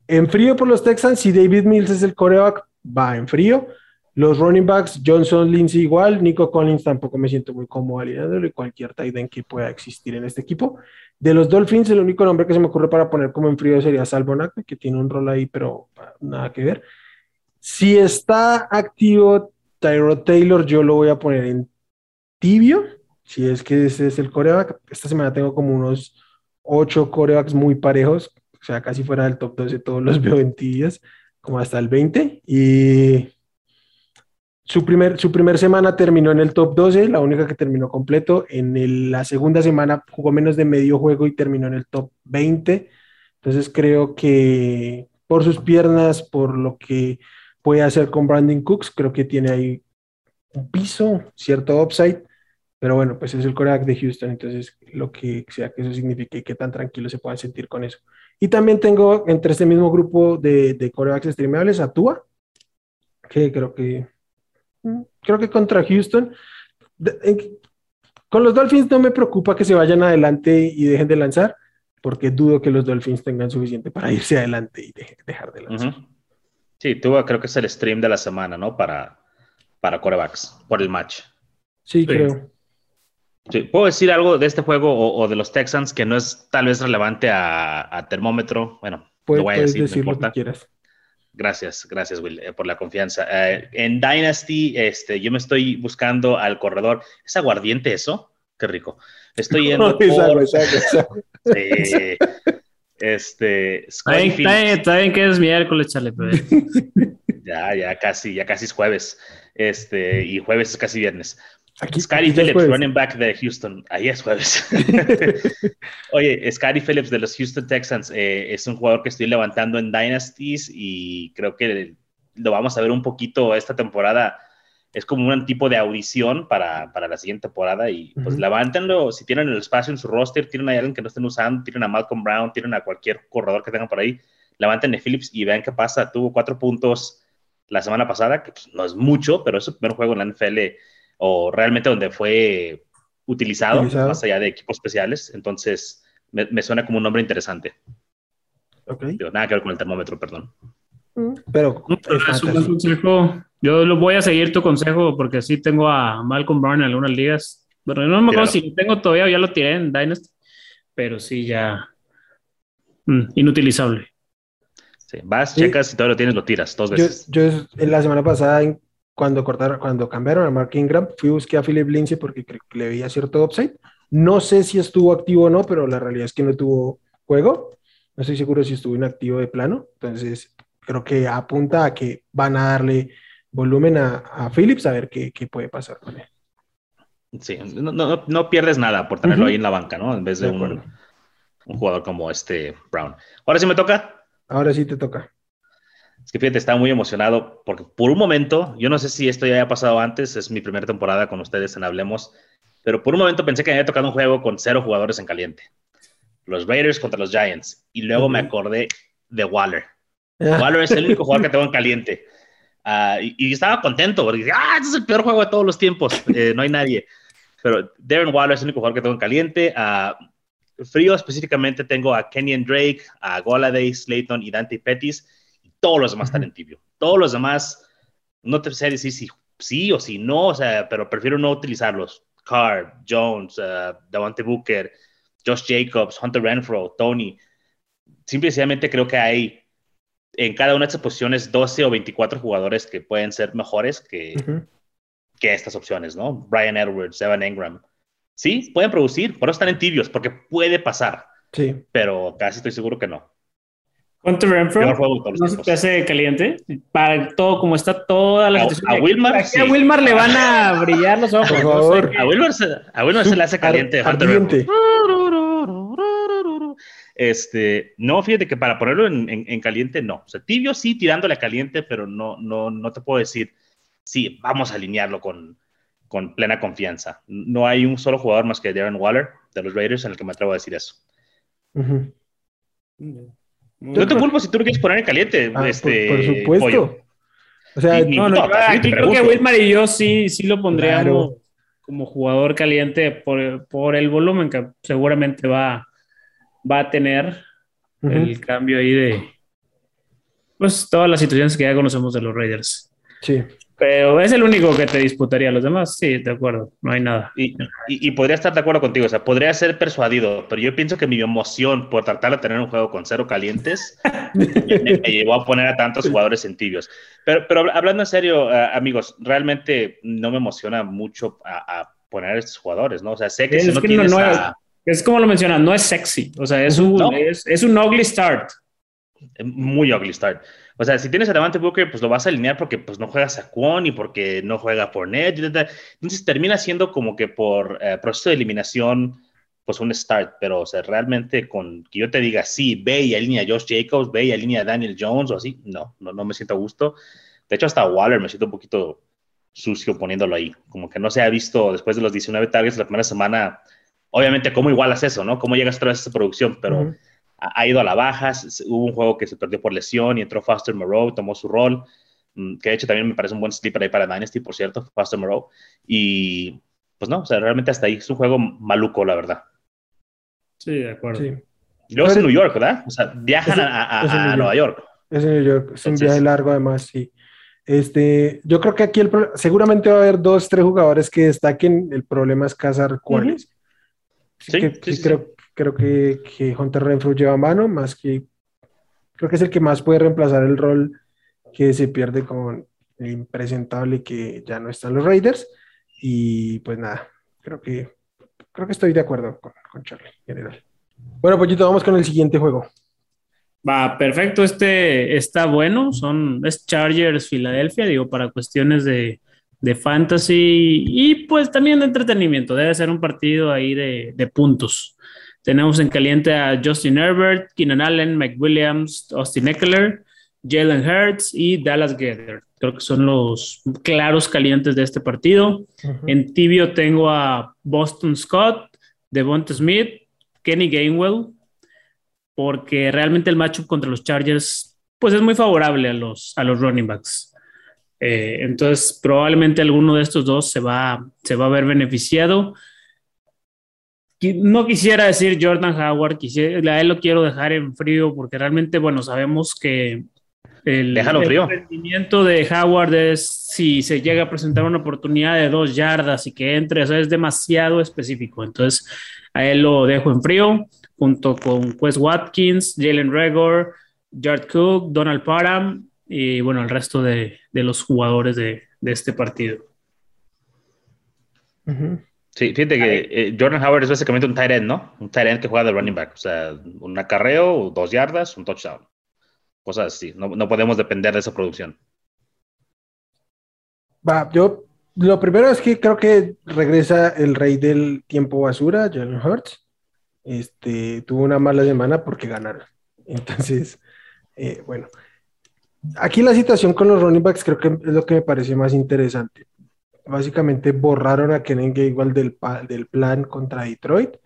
En frío por los Texans, si David Mills es el coreback, va en frío. Los running backs, Johnson, Lindsay igual, Nico Collins tampoco me siento muy cómodo alineándolo y cualquier tight end que pueda existir en este equipo. De los Dolphins, el único nombre que se me ocurre para poner como en frío sería Salvonac, que tiene un rol ahí, pero nada que ver. Si está activo Tyro Taylor, yo lo voy a poner en tibio, si es que ese es el coreback. Esta semana tengo como unos ocho corebacks muy parejos, o sea, casi fuera del top 12, todos los [LAUGHS] veo en tibias, como hasta el 20. Y su primer, su semana terminó en el top 12, la única que terminó completo. En la segunda semana jugó menos de medio juego y terminó en el top 20. Entonces creo que por sus piernas, por lo que puede hacer con Brandon Cooks, creo que tiene ahí un piso, cierto upside. Pero bueno, pues es el coreback de Houston, entonces lo que sea que eso signifique y qué tan tranquilo se puedan sentir con eso. Y también tengo entre este mismo grupo de, de corebacks streamables a Tua, que creo que creo que contra Houston. con los Dolphins no me preocupa que se vayan adelante y dejen de lanzar, porque dudo que los Dolphins tengan suficiente para irse adelante y dejar de lanzar. Sí, tuvo creo que es el stream de la semana, ¿no? Para, para corebacks, por el match. Sí, creo. ¿Puedo decir algo de este juego o, de los Texans que no es tal vez relevante a, termómetro? Bueno, lo voy a decir, lo que quieras. Gracias, gracias, Will, eh, por la confianza. Eh, en Dynasty, este, yo me estoy buscando al corredor. ¿Es aguardiente eso? Qué rico. Estoy yendo. [LAUGHS] por... [LAUGHS] Sí. Este. Está bien, que es miércoles, chale, [LAUGHS] Ya, ya casi, ya casi es jueves. Este, y jueves es casi viernes. Aquí, Scotty Phillips, running back de Houston. Ahí es jueves. [LAUGHS] Oye, Scotty Phillips de los Houston Texans eh, es un jugador que estoy levantando en Dynasties y creo que lo vamos a ver un poquito esta temporada. Es como un tipo de audición para, para la siguiente temporada y pues levántenlo. Si tienen el espacio en su roster, tienen a alguien que no estén usando, tienen a Malcolm Brown, tienen a cualquier corredor que tengan por ahí, levanten a Phillips y vean qué pasa. Tuvo cuatro puntos la semana pasada, que pues, no es mucho, pero es el primer juego en la NFL o realmente donde fue utilizado, más allá de equipos especiales. Entonces, me, suena como un nombre interesante. Okay. nada que ver con el termómetro, perdón. Mm. Pero, es un consejo. Yo lo voy a seguir tu consejo porque sí tengo a Malcolm Brown en algunas ligas. Bueno, no me acuerdo si lo tengo todavía o ya lo tiré en Dynasty, pero sí ya mm, inutilizable. Sí, vas, checas y todo lo tienes, lo tiras dos veces. Yo, yo en la semana pasada cuando, cortaron, cuando cambiaron a Mark Ingram, fui a buscar a Philip Lindsay porque le veía cierto upside. No sé si estuvo activo o no, pero la realidad es que no tuvo juego. No estoy seguro si estuvo inactivo de plano. Entonces, creo que apunta a que van a darle volumen a, a Phillips a ver qué, qué, puede pasar con él. Sí, no, no, no pierdes nada por tenerlo ahí en la banca, ¿no? En vez de, un, un, jugador como este Brown. Ahora sí me toca. Ahora sí te toca. Es que fíjate, estaba muy emocionado porque por un momento, yo no sé si esto ya haya pasado antes, es mi primera temporada con ustedes en Hablemos, pero por un momento pensé que había tocado un juego con cero jugadores en caliente. Los Raiders contra los Giants. Y luego me acordé de Waller. Waller es el único jugador que tengo en caliente. Ah, y, estaba contento porque dije, ah, este es el peor juego de todos los tiempos. Eh, no hay nadie. Pero Darren Waller es el único jugador que tengo en caliente. Uh, frío específicamente tengo a Kenyon Drake, a Goladay, Slayton y Dante Pettis todos los demás están en tibio. Todos los demás, no te sé decir si sí o si no, o sea, pero prefiero no utilizarlos. Carr, Jones, uh, Davante Booker, Josh Jacobs, Hunter Renfro, Tony. Simplemente creo que hay en cada una de estas posiciones 12 o 24 jugadores que pueden ser mejores que, que estas opciones, ¿no? Brian Edwards, Evan Engram. Sí, pueden producir, pero están en tibios, porque puede pasar. Sí. Pero casi estoy seguro que no. Hunter Renfro no se te hace caliente para todo como está toda la a, a Wilmar a Wilmar le van a brillar los ojos por favor. a Wilmar se, a Wilmar se le hace caliente Hunter este, no, fíjate que para ponerlo en, en, caliente, no. O sea, tibio sí, tirándole a caliente, pero no, no, no te puedo decir, sí, vamos a alinearlo con, con plena confianza. No hay un solo jugador más que Darren Waller de los Raiders en el que me atrevo a decir eso. No te culpo si tú lo quieres poner en caliente. Ah, este, por, supuesto. O sea, no, no, aquí creo que Wilmar y yo sí, sí lo pondríamos como jugador caliente por, por, el volumen que seguramente va, va a tener el cambio ahí de pues todas las situaciones que ya conocemos de los Raiders. Sí. Pero es el único que te disputaría. Los demás, sí, de acuerdo, no hay nada. Y, y, podría estar de acuerdo contigo, o sea, podría ser persuadido, pero yo pienso que mi emoción por tratar de tener un juego con cero calientes me, llevó a poner a tantos jugadores en tibios. Pero, pero hablando en serio, uh, amigos, realmente no me emociona mucho a, poner a estos jugadores, ¿no? O sea, sé que si no tienes Es como lo mencionas, no es sexy, o sea, es un, es, es un ugly start. Muy ugly start. O sea, si tienes a Devante Booker, pues lo vas a alinear porque pues no juegas a Kwon y porque no juega por Net. Entonces termina siendo como que por eh, proceso de eliminación, pues un start. Pero, o sea, realmente con que yo te diga, sí, ve y alinea a Josh Jacobs, ve y alinea a Daniel Jones o así, no, no, no me siento a gusto. De hecho, hasta Waller me siento un poquito sucio poniéndolo ahí. Como que no se ha visto después de los 19 targets la primera semana. Obviamente, ¿cómo igualas eso, no? ¿Cómo llegas otra vez a esa producción? Pero ha ido a la baja. Hubo un juego que se perdió por lesión y entró Foster Moreau, tomó su rol, mm, que de hecho también me parece un buen sleeper ahí para Dynasty, por cierto, Foster Moreau. Y pues no, o sea, realmente hasta ahí es un juego maluco, la verdad. Sí, de acuerdo. Sí. luego es en New York, ¿verdad? O sea, viajan a, Nueva York. Es en New York, es un viaje largo además, sí. Este, yo creo que aquí el seguramente va a haber dos, tres jugadores que destaquen. El problema es cazar cuáles. Sí, sí, creo, creo que, que Hunter Renfro lleva mano, más que creo que es el que más puede reemplazar el rol que se pierde con el impresentable que ya no están los Raiders. Y pues nada, creo que creo que estoy de acuerdo con, con Charlie en general. Bueno, Pollito, vamos con el siguiente juego. Va, perfecto, este está bueno, son, es Chargers Filadelfia, digo, para cuestiones de, de fantasy y pues también de entretenimiento, debe ser un partido ahí de puntos. Tenemos en caliente a Justin Herbert, Keenan Allen, Mike Williams, Austin Eckler, Jalen Hurts y Dallas Gather. Creo que son los claros calientes de este partido. En tibio tengo a Boston Scott, Devonta Smith, Kenny Gainwell, porque realmente el matchup contra los Chargers pues es muy favorable a los, a los running backs. Eh, entonces, probablemente alguno de estos dos se va, se va a ver beneficiado no quisiera decir Jordan Howard, quisiera, a él lo quiero dejar en frío porque realmente, bueno, sabemos que el, rendimiento de Howard es si se llega a presentar una oportunidad de dos yardas y que entre, eso es demasiado específico. Entonces, a él lo dejo en frío junto con Wes Watkins, Jalen Regor, Jared Cook, Donald Parham y bueno, el resto de, los jugadores de, este partido. Sí, fíjate que eh, Jordan Howard es básicamente un tight end, ¿no? Un tight end que juega de running back. O sea, un acarreo, dos yardas, un touchdown. Cosas así. No, no podemos depender de esa producción. Va, yo lo primero es que creo que regresa el rey del tiempo basura, Jalen Hurts. Este, tuvo una mala semana porque ganaron. [LAUGHS] Entonces, eh, bueno. Aquí la situación con los running backs creo que es lo que me parece más interesante básicamente borraron a Kenen igual del, del plan contra Detroit.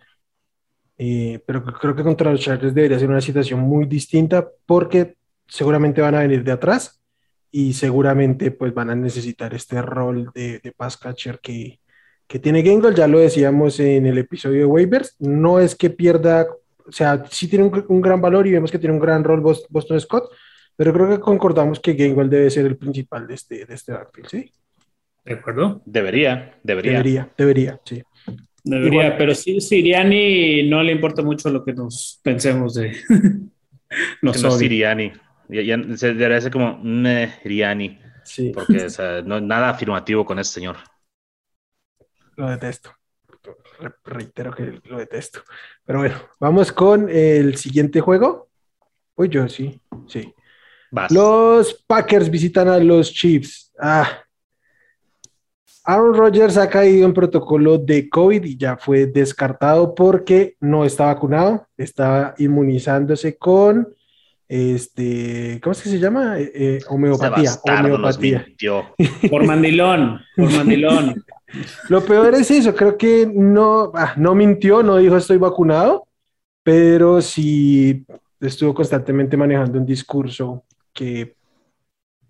Eh, pero creo que contra los Chargers debería ser una situación muy distinta porque seguramente van a venir de atrás y seguramente pues van a necesitar este rol de, de pass catcher que, que tiene Gangle, ya lo decíamos en el episodio de waivers, no es que pierda, o sea, sí tiene un, gran valor y vemos que tiene un gran rol Boston Scott, pero creo que concordamos que Gangle debe ser el principal de este, de este backfield, ¿sí? ¿De acuerdo? Debería, debería. Debería, debería, sí. Debería, pero sí, Siriani no le importa mucho lo que nos pensemos de. [LAUGHS] no Siriani. Ya, se debería ser como Siriani. Sí. Porque no nada afirmativo con ese señor. Lo detesto. Reitero que lo detesto. Pero bueno, vamos con el siguiente juego. Voy yo, sí, sí. Los Packers visitan a los Chiefs. Ah. Aaron Rodgers ha caído en protocolo de COVID y ya fue descartado porque no está vacunado, está inmunizándose con este, ¿cómo es que se llama? Eh, eh, homeopatía. homeopatía. [LAUGHS] Por mandilón, por mandilón. [LAUGHS] Lo peor es eso, creo que no, ah, no mintió, no dijo estoy vacunado, pero sí estuvo constantemente manejando un discurso que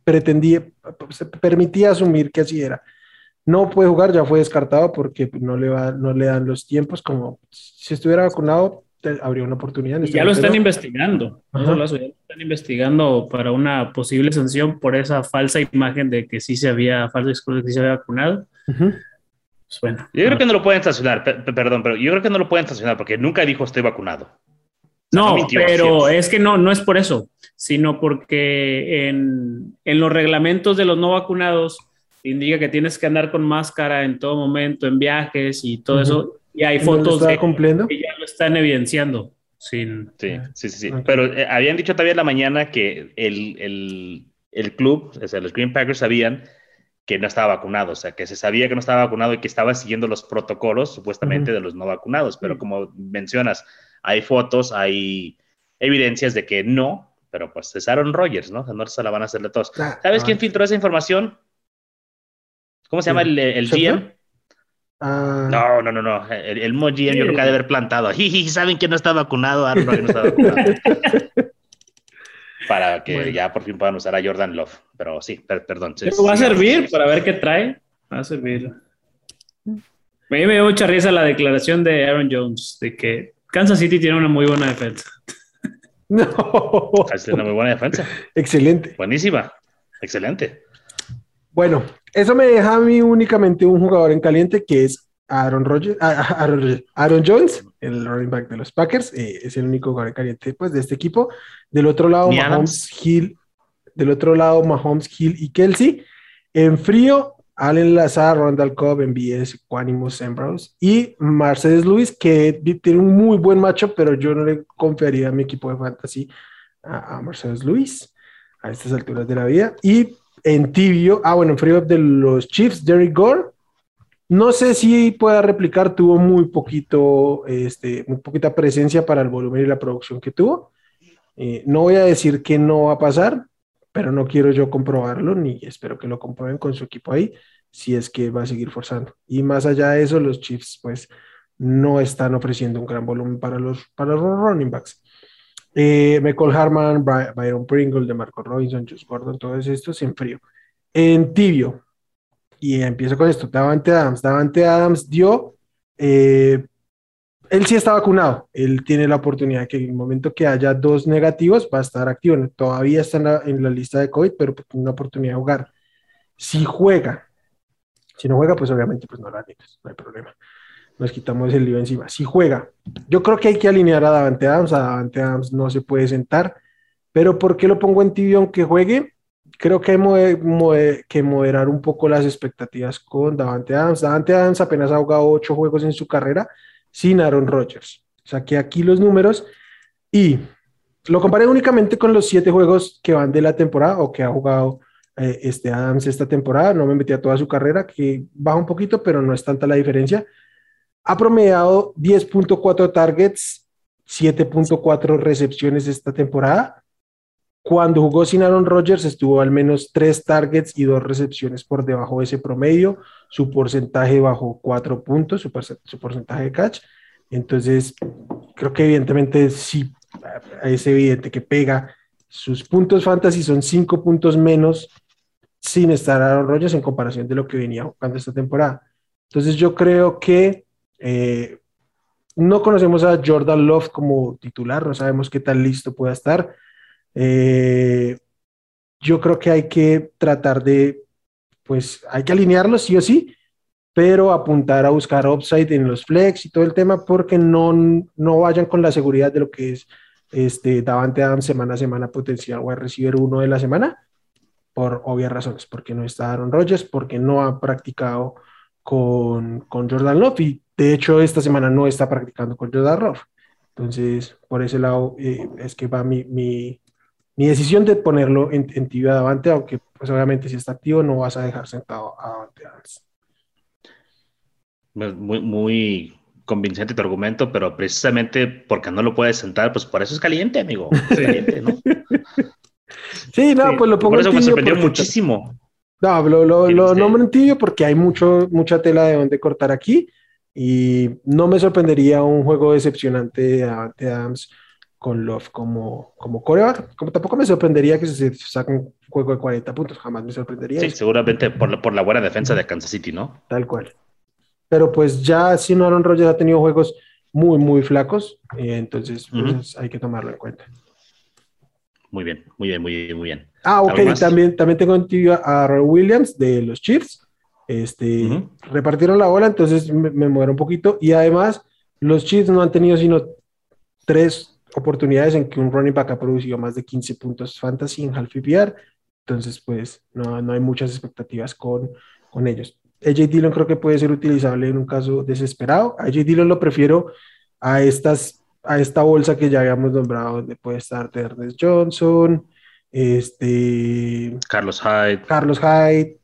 pretendía, permitía asumir que así era. No puede jugar, ya fue descartado porque no le, va, no le dan los tiempos, como si estuviera vacunado, habría una oportunidad. ya lo están investigando, ya lo están investigando para una posible sanción por esa falsa imagen de que sí se había, falso discurso de que sí se había vacunado. Pues bueno. Yo creo que no lo pueden sancionar, perdón, pero yo creo que no lo pueden sancionar porque nunca dijo estoy vacunado. no, pero es que no, no es por eso, sino porque en, en, los reglamentos de los no vacunados indica que tienes que andar con máscara en todo momento, en viajes y todo eso. Y hay fotos de, cumpliendo? que ya lo están evidenciando. Sin... Sí, sí, sí. Pero eh, habían dicho también en la mañana que el, el, el club, o sea, los Green Packers sabían que no estaba vacunado, o sea, que se sabía que no estaba vacunado y que estaba siguiendo los protocolos supuestamente de los no vacunados, pero como mencionas, hay fotos, hay evidencias de que no, pero pues cesaron Rogers, ¿no? no se la van a hacer de todos. ¿Sabes quién filtró esa información? ¿Cómo se llama el, el GM? Ah. No, no, no, no. El, el GM yo creo que ha de haber plantado. ¿Saben que no está vacunado? Ah, no está vacunado. [LAUGHS] para que ya por fin puedan usar a Jordan Love. Pero sí, perdón. va a servir para ver qué trae. Va a servir. A mí me dio mucha risa la declaración de Aaron Jones de que Kansas City tiene una muy buena defensa. [LAUGHS] [LAUGHS] No. Tiene una muy buena defensa. Excelente. Buenísima. Excelente. Bueno, eso me deja a mí únicamente un jugador en caliente que es Aaron, Rodgers, Aaron, Jones, el running back de los Packers, eh, es el único jugador caliente pues, de este equipo. Del otro lado, Mahomes Hill, del otro lado, Mahomes Hill y Kelsey. En frío, Allen Lazar, Randall Cobb, MBS, Quanimus Ambrose y Mercedes Luis, que tiene un muy buen macho, pero yo no le confiaría a mi equipo de fantasy a, a Mercedes Luis a estas alturas de la vida. Y en tibio, ah, bueno, en frío de los Chiefs, Derrick Gore no sé si pueda replicar, tuvo muy poquito, este, muy poquita presencia para el volumen y la producción que tuvo. Eh, no voy a decir que no va a pasar, pero no quiero yo comprobarlo, ni espero que lo comprueben con su equipo ahí, si es que va a seguir forzando. Y más allá de eso, los Chiefs, pues, no están ofreciendo un gran volumen para los, para los running backs. Eh, Michael Harman, Byron Pringle, de Marco Robinson, Josh Gordon, todos estos en frío. En tibio, y empiezo con esto, Davante Adams. Davante Adams dio, eh, él sí está vacunado, él tiene la oportunidad que en el momento que haya dos negativos va a estar activo, todavía está en la, lista de COVID, pero tiene una oportunidad de jugar. Si juega, si no juega, pues obviamente pues no la tienes, no hay problema. Nos quitamos el lío encima. Si juega, yo creo que hay que alinear a Davante Adams, a Davante Adams no se puede sentar, pero ¿por qué lo pongo en tibio aunque juegue? creo que hay que moderar un poco las expectativas con Davante Adams. Davante Adams apenas ha jugado ocho juegos en su carrera sin Aaron Rodgers. Saqué aquí los números y lo comparé únicamente con los siete juegos que van de la temporada o que ha jugado eh, este Adams esta temporada. No me metí a toda su carrera, que baja un poquito, pero no es tanta la diferencia. Ha promediado 10.4 targets, 7.4 recepciones esta temporada cuando jugó sin Aaron Rodgers estuvo al menos tres targets y dos recepciones por debajo de ese promedio. Su porcentaje bajó cuatro puntos, su, porcentaje de catch. Entonces, creo que evidentemente sí es evidente que pega. Sus puntos fantasy son cinco puntos menos sin estar Aaron Rodgers en comparación de lo que venía jugando esta temporada. Entonces, yo creo que eh, no conocemos a Jordan Love como titular, no sabemos qué tan listo pueda estar. Eh, yo creo que hay que tratar de, pues hay que alinearlo sí o sí, pero apuntar a buscar upside en los flex y todo el tema porque no, no vayan con la seguridad de lo que es este Davante Adams semana a semana potencial o a recibir uno de la semana por obvias razones, porque no está Aaron Rodgers, porque no ha practicado con, con Jordan Love y de hecho esta semana no está practicando con Love. Entonces, por ese lado eh, es que va mi, mi, mi, decisión de ponerlo en, en tibio adelante, aunque pues obviamente si está activo no vas a dejar sentado a pues, Muy, muy convincente tu argumento, pero precisamente porque no lo puedes sentar, pues por eso es caliente, amigo. [LAUGHS] Sí, caliente, ¿no? sí no, pues lo pongo Por eso me sorprendió muchísimo. No, lo, lo, lo nombro en tibio porque hay mucho, mucha tela de donde cortar aquí y no me sorprendería un juego decepcionante de Adams con Love como, como coreback. Como tampoco me sorprendería que se saque un juego de 40 puntos, jamás me sorprendería. Sí, seguramente por, por, la buena defensa de Kansas City, ¿no? Tal cual. Pero pues ya si no Aaron Rodgers ha tenido juegos muy, muy flacos, eh, entonces pues, hay que tomarlo en cuenta. Muy bien, muy bien, muy bien, muy bien. Ah, ok, también, también tengo en a Roy Williams de los Chiefs. Este, repartieron la bola, entonces me, me muero un poquito. Y además, los Chiefs no han tenido sino tres oportunidades en que un running back ha producido más de 15 puntos fantasy en half PPR. Entonces, pues no, no hay muchas expectativas con, con ellos. AJ Dillon creo que puede ser utilizable en un caso desesperado. A AJ Dillon lo prefiero a, estas, a esta bolsa que ya habíamos nombrado, donde puede estar Ernest Johnson, este, Carlos Hyde. Carlos Hyde.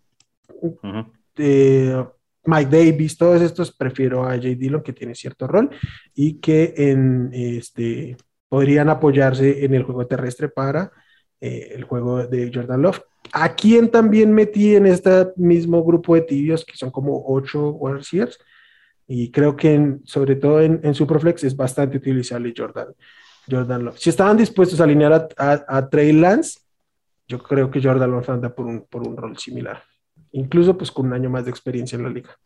Eh, Mike Davis, todos estos prefiero a Jay Dillon que tiene cierto rol y que en este podrían apoyarse en el juego terrestre para eh, el juego de Jordan Love. A quien también metí en este mismo grupo de tibios, que son como ocho Warriors, y creo que sobre todo en, Superflex es bastante utilizable Jordan, Jordan Love. Si estaban dispuestos a alinear a, Trey Lance, yo creo que Jordan Love anda por un, por un rol similar incluso pues con un año más de experiencia en la liga.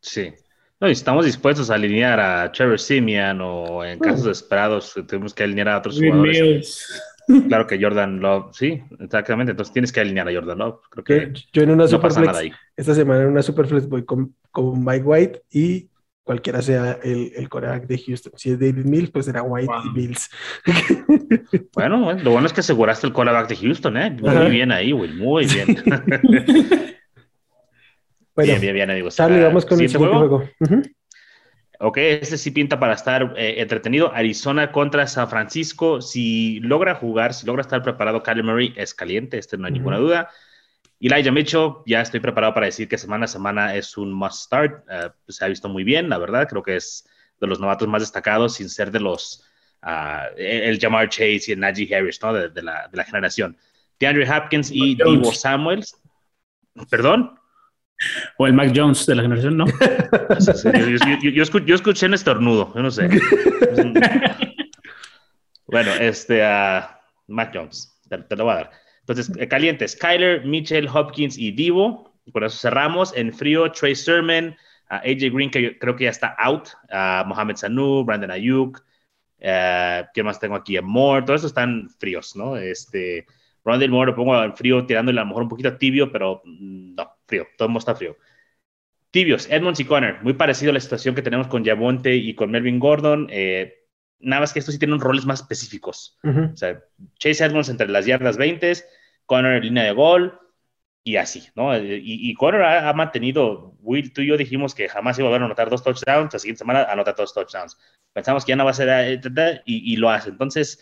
Sí. No, y estamos dispuestos a alinear a Trevor Simeon o en casos esperados tenemos que alinear a otros jugadores. Claro que Jordan Love, sí, exactamente. Entonces tienes que alinear a Jordan Love. Creo que yo en una no Superflex, esta semana en una Superflex voy con, con Mike White y cualquiera sea el, el coreback de Houston. Si es David Mills, pues será White y Mills. [LAUGHS] [LAUGHS] Bueno, lo bueno es que aseguraste el coreback de Houston, ¿eh? Muy bien ahí, güey, muy bien. [LAUGHS] bien, bien, bien, amigos. Charlie, vamos con el siguiente juego. Ok, este sí pinta para estar eh, entretenido. Arizona contra San Francisco. Si logra jugar, si logra estar preparado, Kyler Murray es caliente, este no hay ninguna duda. Elijah Mitchell, ya estoy preparado para decir que semana a semana es un must start. Eh, se ha visto muy bien, la verdad. Creo que es de los novatos más destacados, sin ser de los. Uh, el Jamar Chase y el Najee Harris, ¿no? De, la, de la, generación. DeAndre Hopkins y Divo Samuels. ¿Perdón? O el Mac Jones de la generación, ¿no? [LAUGHS] yo, escuché, un estornudo, yo no sé. [LAUGHS] bueno, este, uh, Mac Jones, te, lo voy a dar. Entonces, eh, calientes, Kyler, Mitchell, Hopkins y Divo. Por eso cerramos. En frío, Trey Sermon, AJ Green, que creo que ya está out, Mohamed Sanu, Brandon Ayuk. Uh, ¿Qué más tengo aquí? Moore, todos estos están fríos, ¿no? Este, Brandon Moore lo pongo en frío, tirándole a lo mejor un poquito tibio, pero mm, no, frío, todo el mundo está frío. Tibios, Edmonds y Connor, muy parecido a la situación que tenemos con Javonte y con Melvin Gordon. Eh, nada más que estos sí tienen roles más específicos. O sea, Chase Edmonds entre las yardas 20, Connor en línea de gol y así, ¿no? Y, y Connor ha, mantenido, Will, tú y yo dijimos que jamás iba a anotar dos touchdowns, la siguiente semana anota dos touchdowns. Pensamos que ya no va a ser, eh, y, y lo hace. Entonces,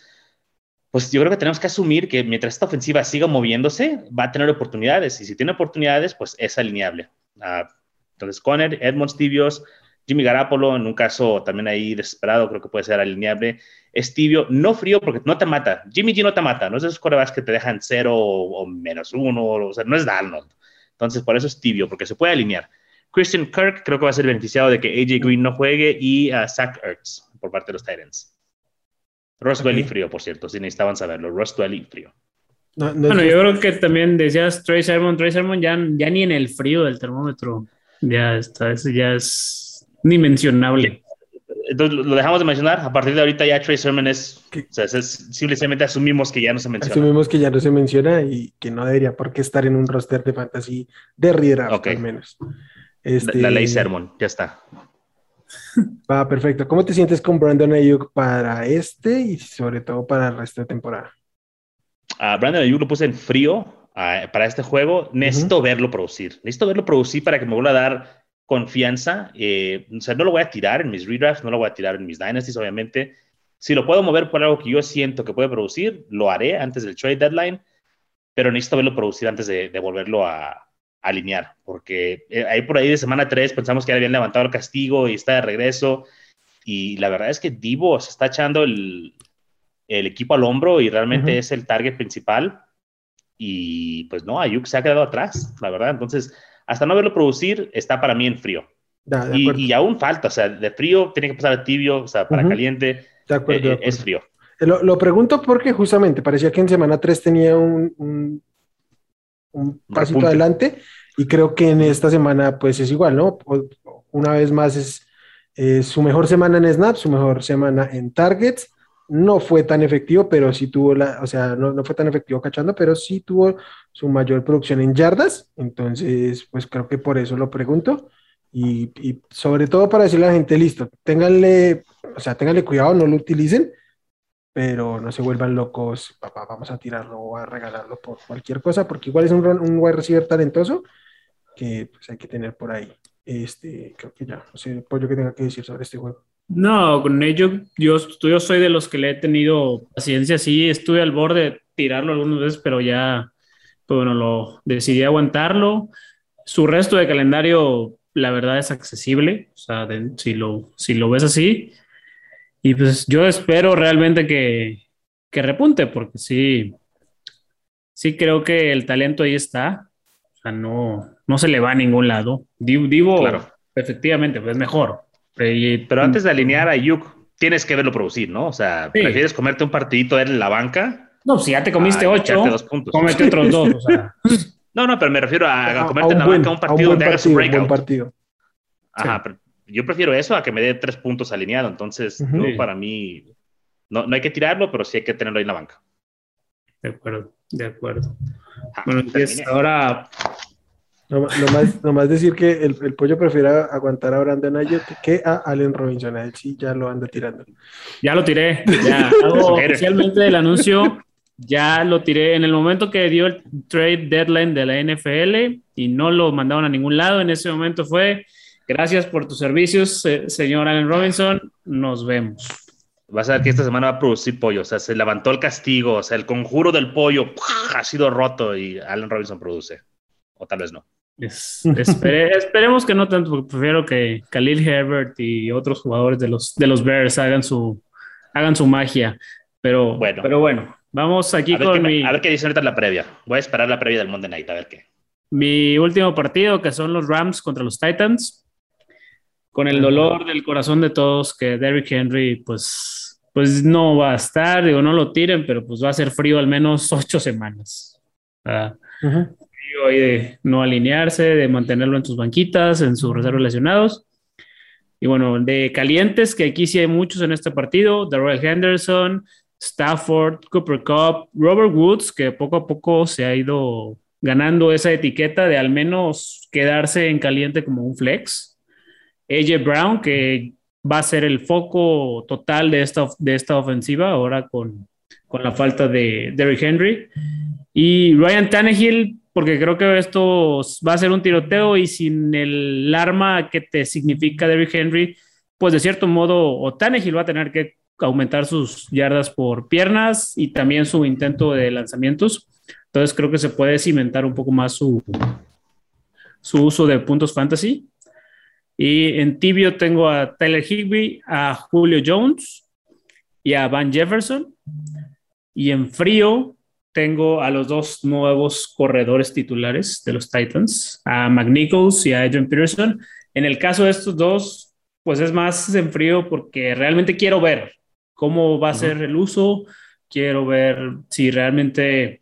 pues yo creo que tenemos que asumir que mientras esta ofensiva siga moviéndose, va a tener oportunidades, y si tiene oportunidades, pues es alineable. Uh, entonces, Conner, Edmonds Tibios, Jimmy Garapolo, en un caso también ahí desesperado, creo que puede ser alineable. Es tibio, no frío porque no te mata. Jimmy G no te mata, no es de esos corebacks que te dejan cero o, menos uno, o sea, no es Darnold. Entonces, por eso es tibio, porque se puede alinear. Christian Kirk creo que va a ser beneficiado de que AJ Green no juegue y uh, Zach Ertz por parte de los Titans. Ross okay. frío, por cierto, si necesitaban saberlo. Ross y frío. bueno, yo creo que también decías Trey Sermon, Trey Sermon ya, ya ni en el frío del termómetro ya está, eso ya es ni mencionable. Entonces lo dejamos de mencionar. A partir de ahorita ya Trey Sermon es, o sea, simplemente asumimos que ya no se menciona. Asumimos que ya no se menciona y que no debería por qué estar en un roster de fantasy de redraft al menos. Este... La, ley Sermon, ya está. [LAUGHS] Va, perfecto. ¿Cómo te sientes con Brandon Ayuk para este y sobre todo para el resto de temporada? A Brandon Ayuk lo puse en frío para este juego. Necesito verlo producir. Necesito verlo producir para que me vuelva a dar confianza. Eh, o sea, no lo voy a tirar en mis redrafts, no lo voy a tirar en mis dynasties, obviamente. Si lo puedo mover por algo que yo siento que puede producir, lo haré antes del trade deadline, pero necesito verlo producir antes de, volverlo a, alinear, porque eh, ahí por ahí de semana 3 pensamos que ya habían levantado el castigo y está de regreso, y la verdad es que Divo se está echando el, el equipo al hombro y realmente es el target principal, y pues no, Ayuk se ha quedado atrás, la verdad, entonces hasta no verlo producir, está para mí en frío. y, aún falta, o sea, de frío tiene que pasar a tibio, o sea, para caliente de acuerdo, eh, es frío. Eh, lo, pregunto porque justamente parecía que en semana 3 tenía un, un, pasito adelante y creo que en esta semana pues es igual, ¿no? Una vez más es su mejor semana en Snap, su mejor semana en Targets. No fue tan efectivo, pero sí tuvo la, o sea, no, no fue tan efectivo cachando, pero sí tuvo su mayor producción en yardas. Entonces, pues creo que por eso lo pregunto. Y, y, sobre todo para decirle a la gente, listo, ténganle, o sea, ténganle cuidado, no lo utilicen, pero no se vuelvan locos, papá, vamos a tirarlo o a regalarlo por cualquier cosa, porque igual es un, un wide receiver talentoso que pues, hay que tener por ahí. Este, creo que ya, no sé, pollo que tenga que decir sobre este juego. No, con ello yo, yo soy de los que le he tenido paciencia, sí, estuve al borde de tirarlo algunas veces, pero ya, pues bueno, lo decidí aguantarlo. Su resto de calendario la verdad es accesible, o sea, si, lo, si lo ves así. Y pues yo espero realmente que, que repunte, porque sí, sí creo que el talento ahí está. O sea, no, no se le va a ningún lado. Divo, claro. efectivamente, pues es mejor. Pero antes de alinear a Yuk, tienes que verlo producir, ¿no? O sea, ¿prefieres comerte un partidito en la banca? No, si ya te comiste ocho, comete otros dos. O sea. [LAUGHS] No, no, pero me refiero a, comerte en la banca un partido donde hagas un breakout. partido. Ajá, pero yo prefiero eso a que me dé tres puntos alineado. Entonces, para mí, no, no hay que tirarlo, pero sí hay que tenerlo ahí en la banca. De acuerdo, de acuerdo. bueno, entonces ahora. No, más, más, decir que el, el, pollo prefiere aguantar a Brandon Ayuk que a Allen Robinson. A él sí ya lo anda tirando. Ya lo tiré. Ya [LAUGHS] hago oficialmente el anuncio ya lo tiré en el momento que dio el trade deadline de la NFL y no lo mandaron a ningún lado. En ese momento fue, gracias por tus servicios, señor Allen Robinson, nos vemos. Vas a ver que esta semana va a producir pollo, o sea, se levantó el castigo, o sea, el conjuro del pollo ha sido roto y Allen Robinson produce, o tal vez no. [LAUGHS] esperemos que no tanto, porque prefiero que Khalil Herbert y otros jugadores de los, de los Bears hagan su, hagan su magia. Pero bueno, pero bueno Vamos aquí con mi. A ver qué dice ahorita la previa. Voy a esperar la previa del Monday Night, a ver qué. Mi último partido, que son los Rams contra los Titans. Con el dolor del corazón de todos que Derrick Henry, pues, pues no va a estar, digo, no lo tiren, pero pues va a ser frío al menos ocho semanas. Ahí de no alinearse, de mantenerlo en sus banquitas, en sus reservas lesionados. Y bueno, de calientes, que aquí sí hay muchos en este partido, Darrell Henderson, Stafford, Cooper Cup, Robert Woods, que poco a poco se ha ido ganando esa etiqueta de al menos quedarse en caliente como un flex. AJ Brown, que va a ser el foco total de esta, de esta ofensiva ahora con, con la falta de Derrick Henry. Y Ryan Tannehill, porque creo que esto va a ser un tiroteo y sin el arma que te significa Derrick Henry, pues de cierto modo, o Tannehill va a tener que aumentar sus yardas por piernas y también su intento de lanzamientos. Entonces creo que se puede cimentar un poco más su, su uso de puntos fantasy. Y en tibio tengo a Tyler Higby, a Julio Jones y a Van Jefferson. Y en frío tengo a los dos nuevos corredores titulares de los Titans, a McNichols y a Adrian Peterson. En el caso de estos dos, pues es más en frío porque realmente quiero ver cómo va a ser el uso, quiero ver si realmente,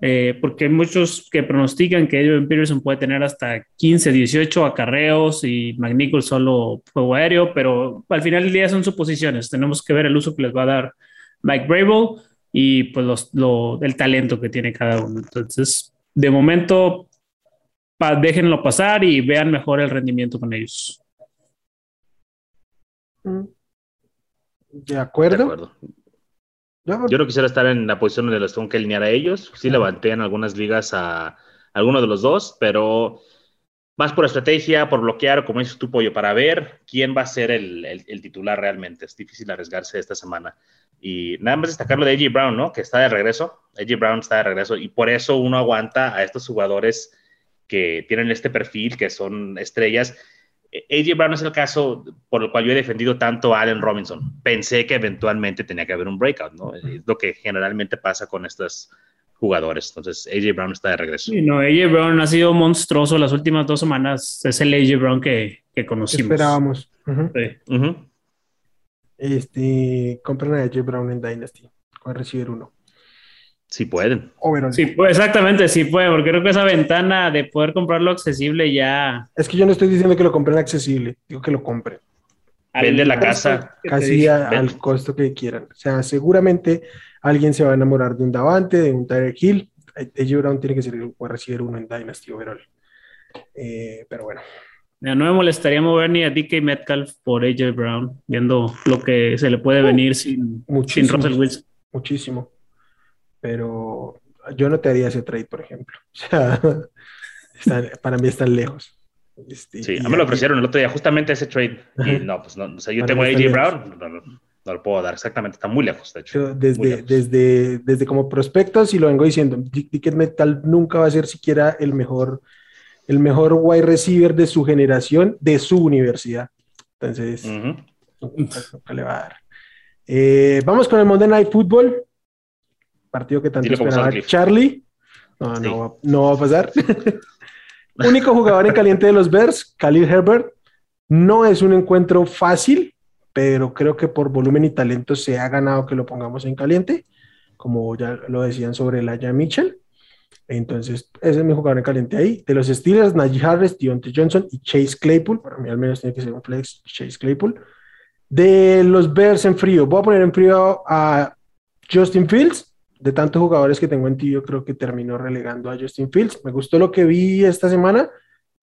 eh, porque hay muchos que pronostican que Adrian Peterson puede tener hasta 15, 18 acarreos y McNichol solo juego aéreo, pero al final del día son suposiciones, tenemos que ver el uso que les va a dar Mike Brable y pues los, el talento que tiene cada uno. Entonces, de momento, déjenlo pasar y vean mejor el rendimiento con ellos. De acuerdo. Yo, no quisiera estar en la posición donde los tengo que alinear a ellos. Sí levanté en algunas ligas a alguno de los dos, pero más por estrategia, por bloquear, como dices tu pollo, para ver quién va a ser el, el, titular realmente. Es difícil arriesgarse esta semana. Y nada más destacar lo de AJ Brown, ¿no? Que está de regreso. AJ Brown está de regreso y por eso uno aguanta a estos jugadores que tienen este perfil, que son estrellas. AJ Brown es el caso por el cual yo he defendido tanto a Allen Robinson. Pensé que eventualmente tenía que haber un breakout, ¿no? Es lo que generalmente pasa con estos jugadores. Entonces, AJ Brown está de regreso. Sí, no, AJ Brown ha sido monstruoso las últimas dos semanas. Es el AJ Brown que, que conocimos. Esperábamos. Este, compren a AJ Brown en Dynasty. A recibir uno. Si pueden. Sí, pues, exactamente, sí pueden, porque creo que esa ventana de poder comprarlo accesible ya. Es que yo no estoy diciendo que lo compren accesible, digo que lo compren. Vende la casa. Casi al costo que quieran. O sea, seguramente alguien se va a enamorar de un Davante, de un Tyreek Hill. AJ Brown tiene que ser a recibir uno en Dynasty overall. Eh, pero bueno. Ya no me molestaría mover ni a DK Metcalf por AJ Brown, viendo lo que se le puede uh, venir sin, sin Russell Wilson. Muchísimo. Pero yo no te haría ese trade, por ejemplo. [LAUGHS] O sea, para mí están lejos. Este, sí, a mí me lo ofrecieron el otro día, justamente ese trade. Y no, pues no, o sea, yo tengo a AJ Brown, no, lo puedo dar, exactamente, está muy lejos, de hecho. Desde, desde, desde como prospectos, y lo vengo diciendo, Ticket Metal nunca va a ser siquiera el mejor, el mejor wide receiver de su generación, de su universidad. Entonces, nunca, le va a dar. Eh, vamos con el Monday Night Football, partido que tanto esperaba Charlie. No, no, no va a pasar. [LAUGHS] Único jugador en caliente de los Bears, Khalil Herbert. No es un encuentro fácil, pero creo que por volumen y talento se ha ganado que lo pongamos en caliente, como ya lo decían sobre Laia Mitchell. Entonces, ese es mi jugador en caliente ahí. De los Steelers, Najee Harris, Deontay Johnson y Chase Claypool. Para mí al menos tiene que ser un flex, Chase Claypool. De los Bears en frío, voy a poner en frío a Justin Fields de tantos jugadores que tengo en ti, yo creo que terminó relegando a Justin Fields. Me gustó lo que vi esta semana,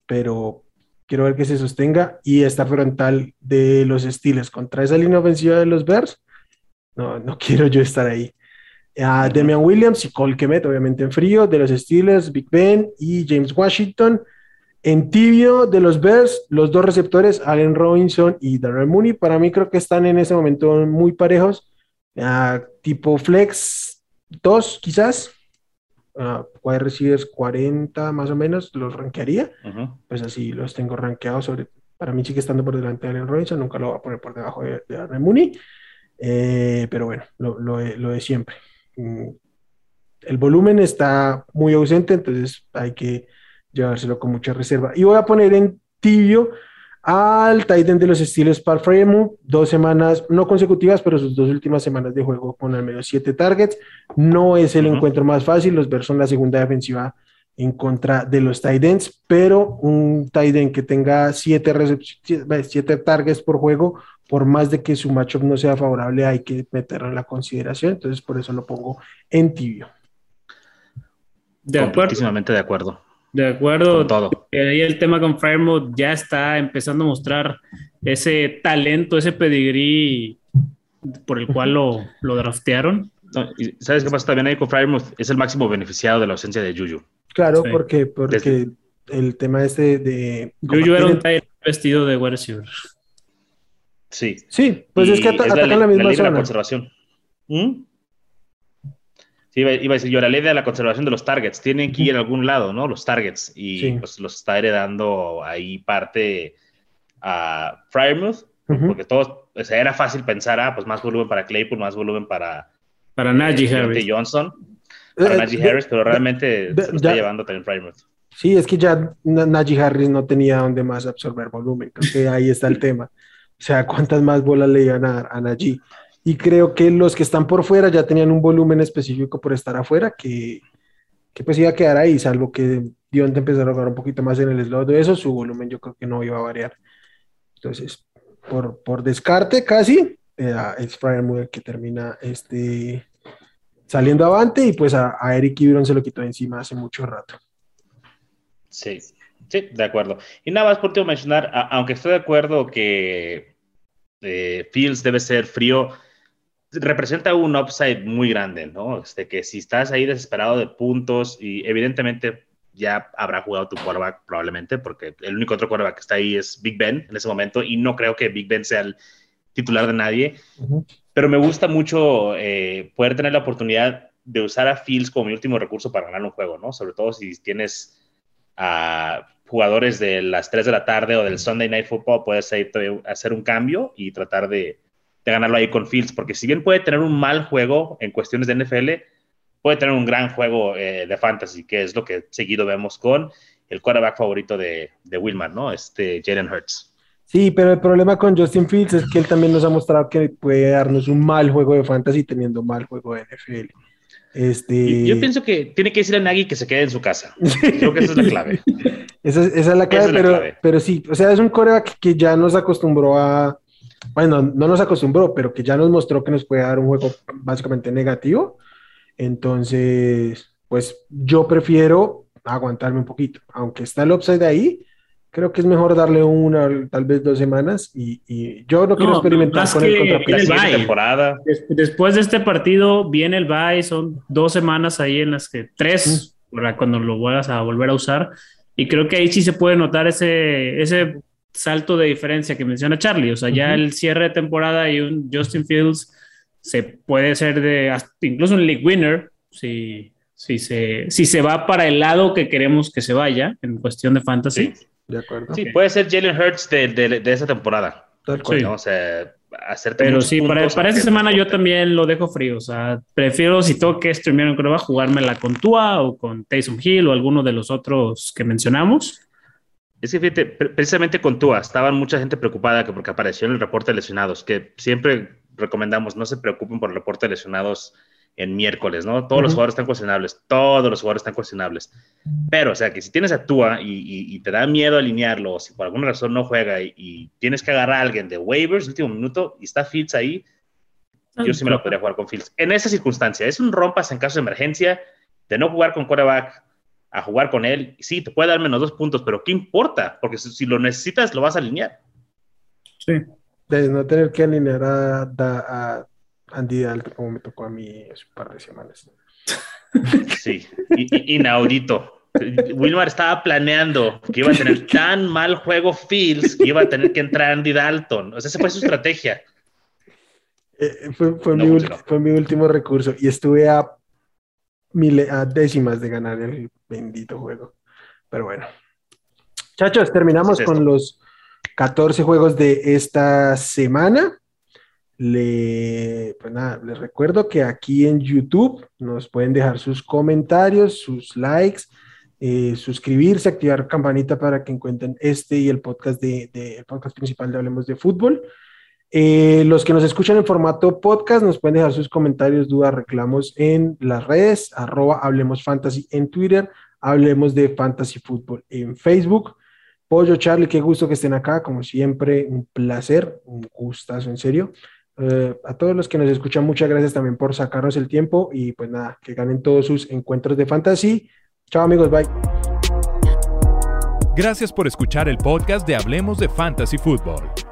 pero quiero ver que se sostenga. Y esta frontal de los Steelers contra esa línea ofensiva de los Bears, no, no [LAUGHS] quiero yo estar ahí. A Demian Williams y Cole Kemet, obviamente en frío, de los Steelers, Big Ben y James Washington. En tibio de los Bears, los dos receptores, Allen Robinson y Darren Mooney, para mí creo que están en ese momento muy parejos. tipo flex, dos quizás, uh, wide receivers 40 más o menos, los rankearía, pues así los tengo rankeados sobre, para mí sigue estando por delante de Allen Robinson, nunca lo voy a poner por debajo de, de Mooney, eh, pero bueno, lo, lo, lo, de siempre. Mm, el volumen está muy ausente, entonces hay que llevárselo con mucha reserva. Y voy a poner en tibio al Titan de los estilos para dos semanas no consecutivas, pero sus dos últimas semanas de juego con al menos siete targets. No es el encuentro más fácil, los Bears son la segunda defensiva en contra de los Titans, pero un Titan que tenga siete, siete targets por juego, por más de que su matchup no sea favorable, hay que meterlo en la consideración, entonces por eso lo pongo en tibio. De acuerdo. de acuerdo. De acuerdo. todo. Ahí el tema con Fairmouth ya está empezando a mostrar ese talento, ese pedigrí por el cual lo, [LAUGHS] lo draftearon. ¿Sabes qué pasa también ahí con Fairmouth? Es el máximo beneficiado de la ausencia de Juju. Claro, porque, porque el tema este de... Juju era un vestido de wide Sí. Sí, pues es que atacan la, misma la zona. conservación. ¿Mm? Sí, iba, a decir yo, la ley de la conservación de los targets, tienen que ir en algún lado, ¿no? Los targets, y pues los está heredando ahí parte a Fryermuth, porque todo, o sea, era fácil pensar, ah, pues más volumen para Claypool, más volumen para... Para Najee eh, Harris. Johnson, para eh, Najee Harris, pero realmente se lo está llevando también Fryermuth. Sí, es que ya Najee Harris no tenía donde más absorber volumen, creo que ahí está el [LAUGHS] tema. O sea, ¿cuántas más bolas le iban a dar a Najee? Y creo que los que están por fuera ya tenían un volumen específico por estar afuera que, que pues iba a quedar ahí, salvo que Dionte empezó a jugar un poquito más en el slot de eso, su volumen yo creo que no iba a variar. Entonces, por, por descarte casi, es Brian que termina este, saliendo avante y pues a, Eric Ibron se lo quitó encima hace mucho rato. Sí, sí, de acuerdo. Y nada más por último mencionar, aunque estoy de acuerdo que eh, Fields debe ser frío, representa un upside muy grande, ¿no? Este, que si estás ahí desesperado de puntos y evidentemente ya habrá jugado tu quarterback probablemente, porque el único otro quarterback que está ahí es Big Ben en ese momento, y no creo que Big Ben sea el titular de nadie. Pero me gusta mucho eh, poder tener la oportunidad de usar a Fields como mi último recurso para ganar un juego, ¿no? Sobre todo si tienes a jugadores de las 3 de la tarde o del Sunday Night Football, puedes hacer un cambio y tratar de, ganarlo ahí con Fields, porque si bien puede tener un mal juego en cuestiones de NFL, puede tener un gran juego eh, de fantasy, que es lo que seguido vemos con el quarterback favorito de, de Wilman, ¿no? Este Jalen Hurts. Sí, pero el problema con Justin Fields es que él también nos ha mostrado que puede darnos un mal juego de fantasy teniendo un mal juego de NFL. Este... Yo, pienso que tiene que decirle a Nagy que se quede en su casa. [LAUGHS] Creo que esa es la clave. esa, es la clave, pero, pero sí, o sea, es un coreback que ya nos acostumbró a, bueno, no nos acostumbró, pero que ya nos mostró que nos puede dar un juego básicamente negativo. Entonces, pues yo prefiero aguantarme un poquito, aunque está el upside ahí, creo que es mejor darle una, tal vez dos semanas y, yo no quiero experimentar con el temporada. Después de este partido viene el bye, son dos semanas ahí en las que tres, para cuando lo vuelvas a volver a usar. Y creo que ahí sí se puede notar ese, ese salto de diferencia que menciona Charlie, o sea, ya el cierre de temporada y un Justin Fields se puede ser de incluso un league winner si, si, se, si se va para el lado que queremos que se vaya en cuestión de fantasy. De acuerdo. Sí, puede ser Jalen Hurts de, de, esa temporada. Sí. O sea, Pero sí, para, para esta semana yo también lo dejo frío. O sea, prefiero si tengo que streamear en Crova, jugármela con Tua o con Taysom Hill o alguno de los otros que mencionamos. Es que fíjate, precisamente con Tua, estaban mucha gente preocupada que porque apareció en el reporte de lesionados, que siempre recomendamos no se preocupen por el reporte de lesionados en miércoles, ¿no? Todos los jugadores están cuestionables, todos los jugadores están cuestionables. Pero, o sea, que si tienes a Tua y, te da miedo alinearlo, o si por alguna razón no juega y, tienes que agarrar a alguien de waivers, último minuto, y está Fields ahí, yo sí me lo podría jugar con Fields. En esa circunstancia, es un rompas en caso de emergencia, de no jugar con quarterback a jugar con él, sí, te puede dar menos dos puntos, pero ¿qué importa? Porque si, lo necesitas, lo vas a alinear. Sí, de no tener que alinear a Andy Dalton, como me tocó a mí hace un par de semanas. [LAUGHS] Sí, inaudito. Wilmar estaba planeando que iba a tener tan mal juego Fields que iba a tener que entrar Andy Dalton. O sea, esa fue su estrategia. Eh, fue, mi, último recurso y estuve a, a décimas de ganar el bendito juego. Pero bueno. Chachos, terminamos con los 14 juegos de esta semana. Le, pues nada, les recuerdo que aquí en YouTube nos pueden dejar sus comentarios, sus likes, eh, suscribirse, activar campanita para que encuentren este y el podcast de, el podcast principal de Hablemos de Fútbol. Eh, los que nos escuchan en formato podcast nos pueden dejar sus comentarios, dudas, reclamos en las redes, arroba Hablemos Fantasy en Twitter, Hablemos de Fantasy Fútbol en Facebook. Pollo, Charlie, qué gusto que estén acá, como siempre, un placer, un gustazo, en serio. Eh, a todos los que nos escuchan, muchas gracias también por sacarnos el tiempo y pues nada, que ganen todos sus encuentros de fantasy. Chao amigos, bye. Gracias por escuchar el podcast de Hablemos de Fantasy Football.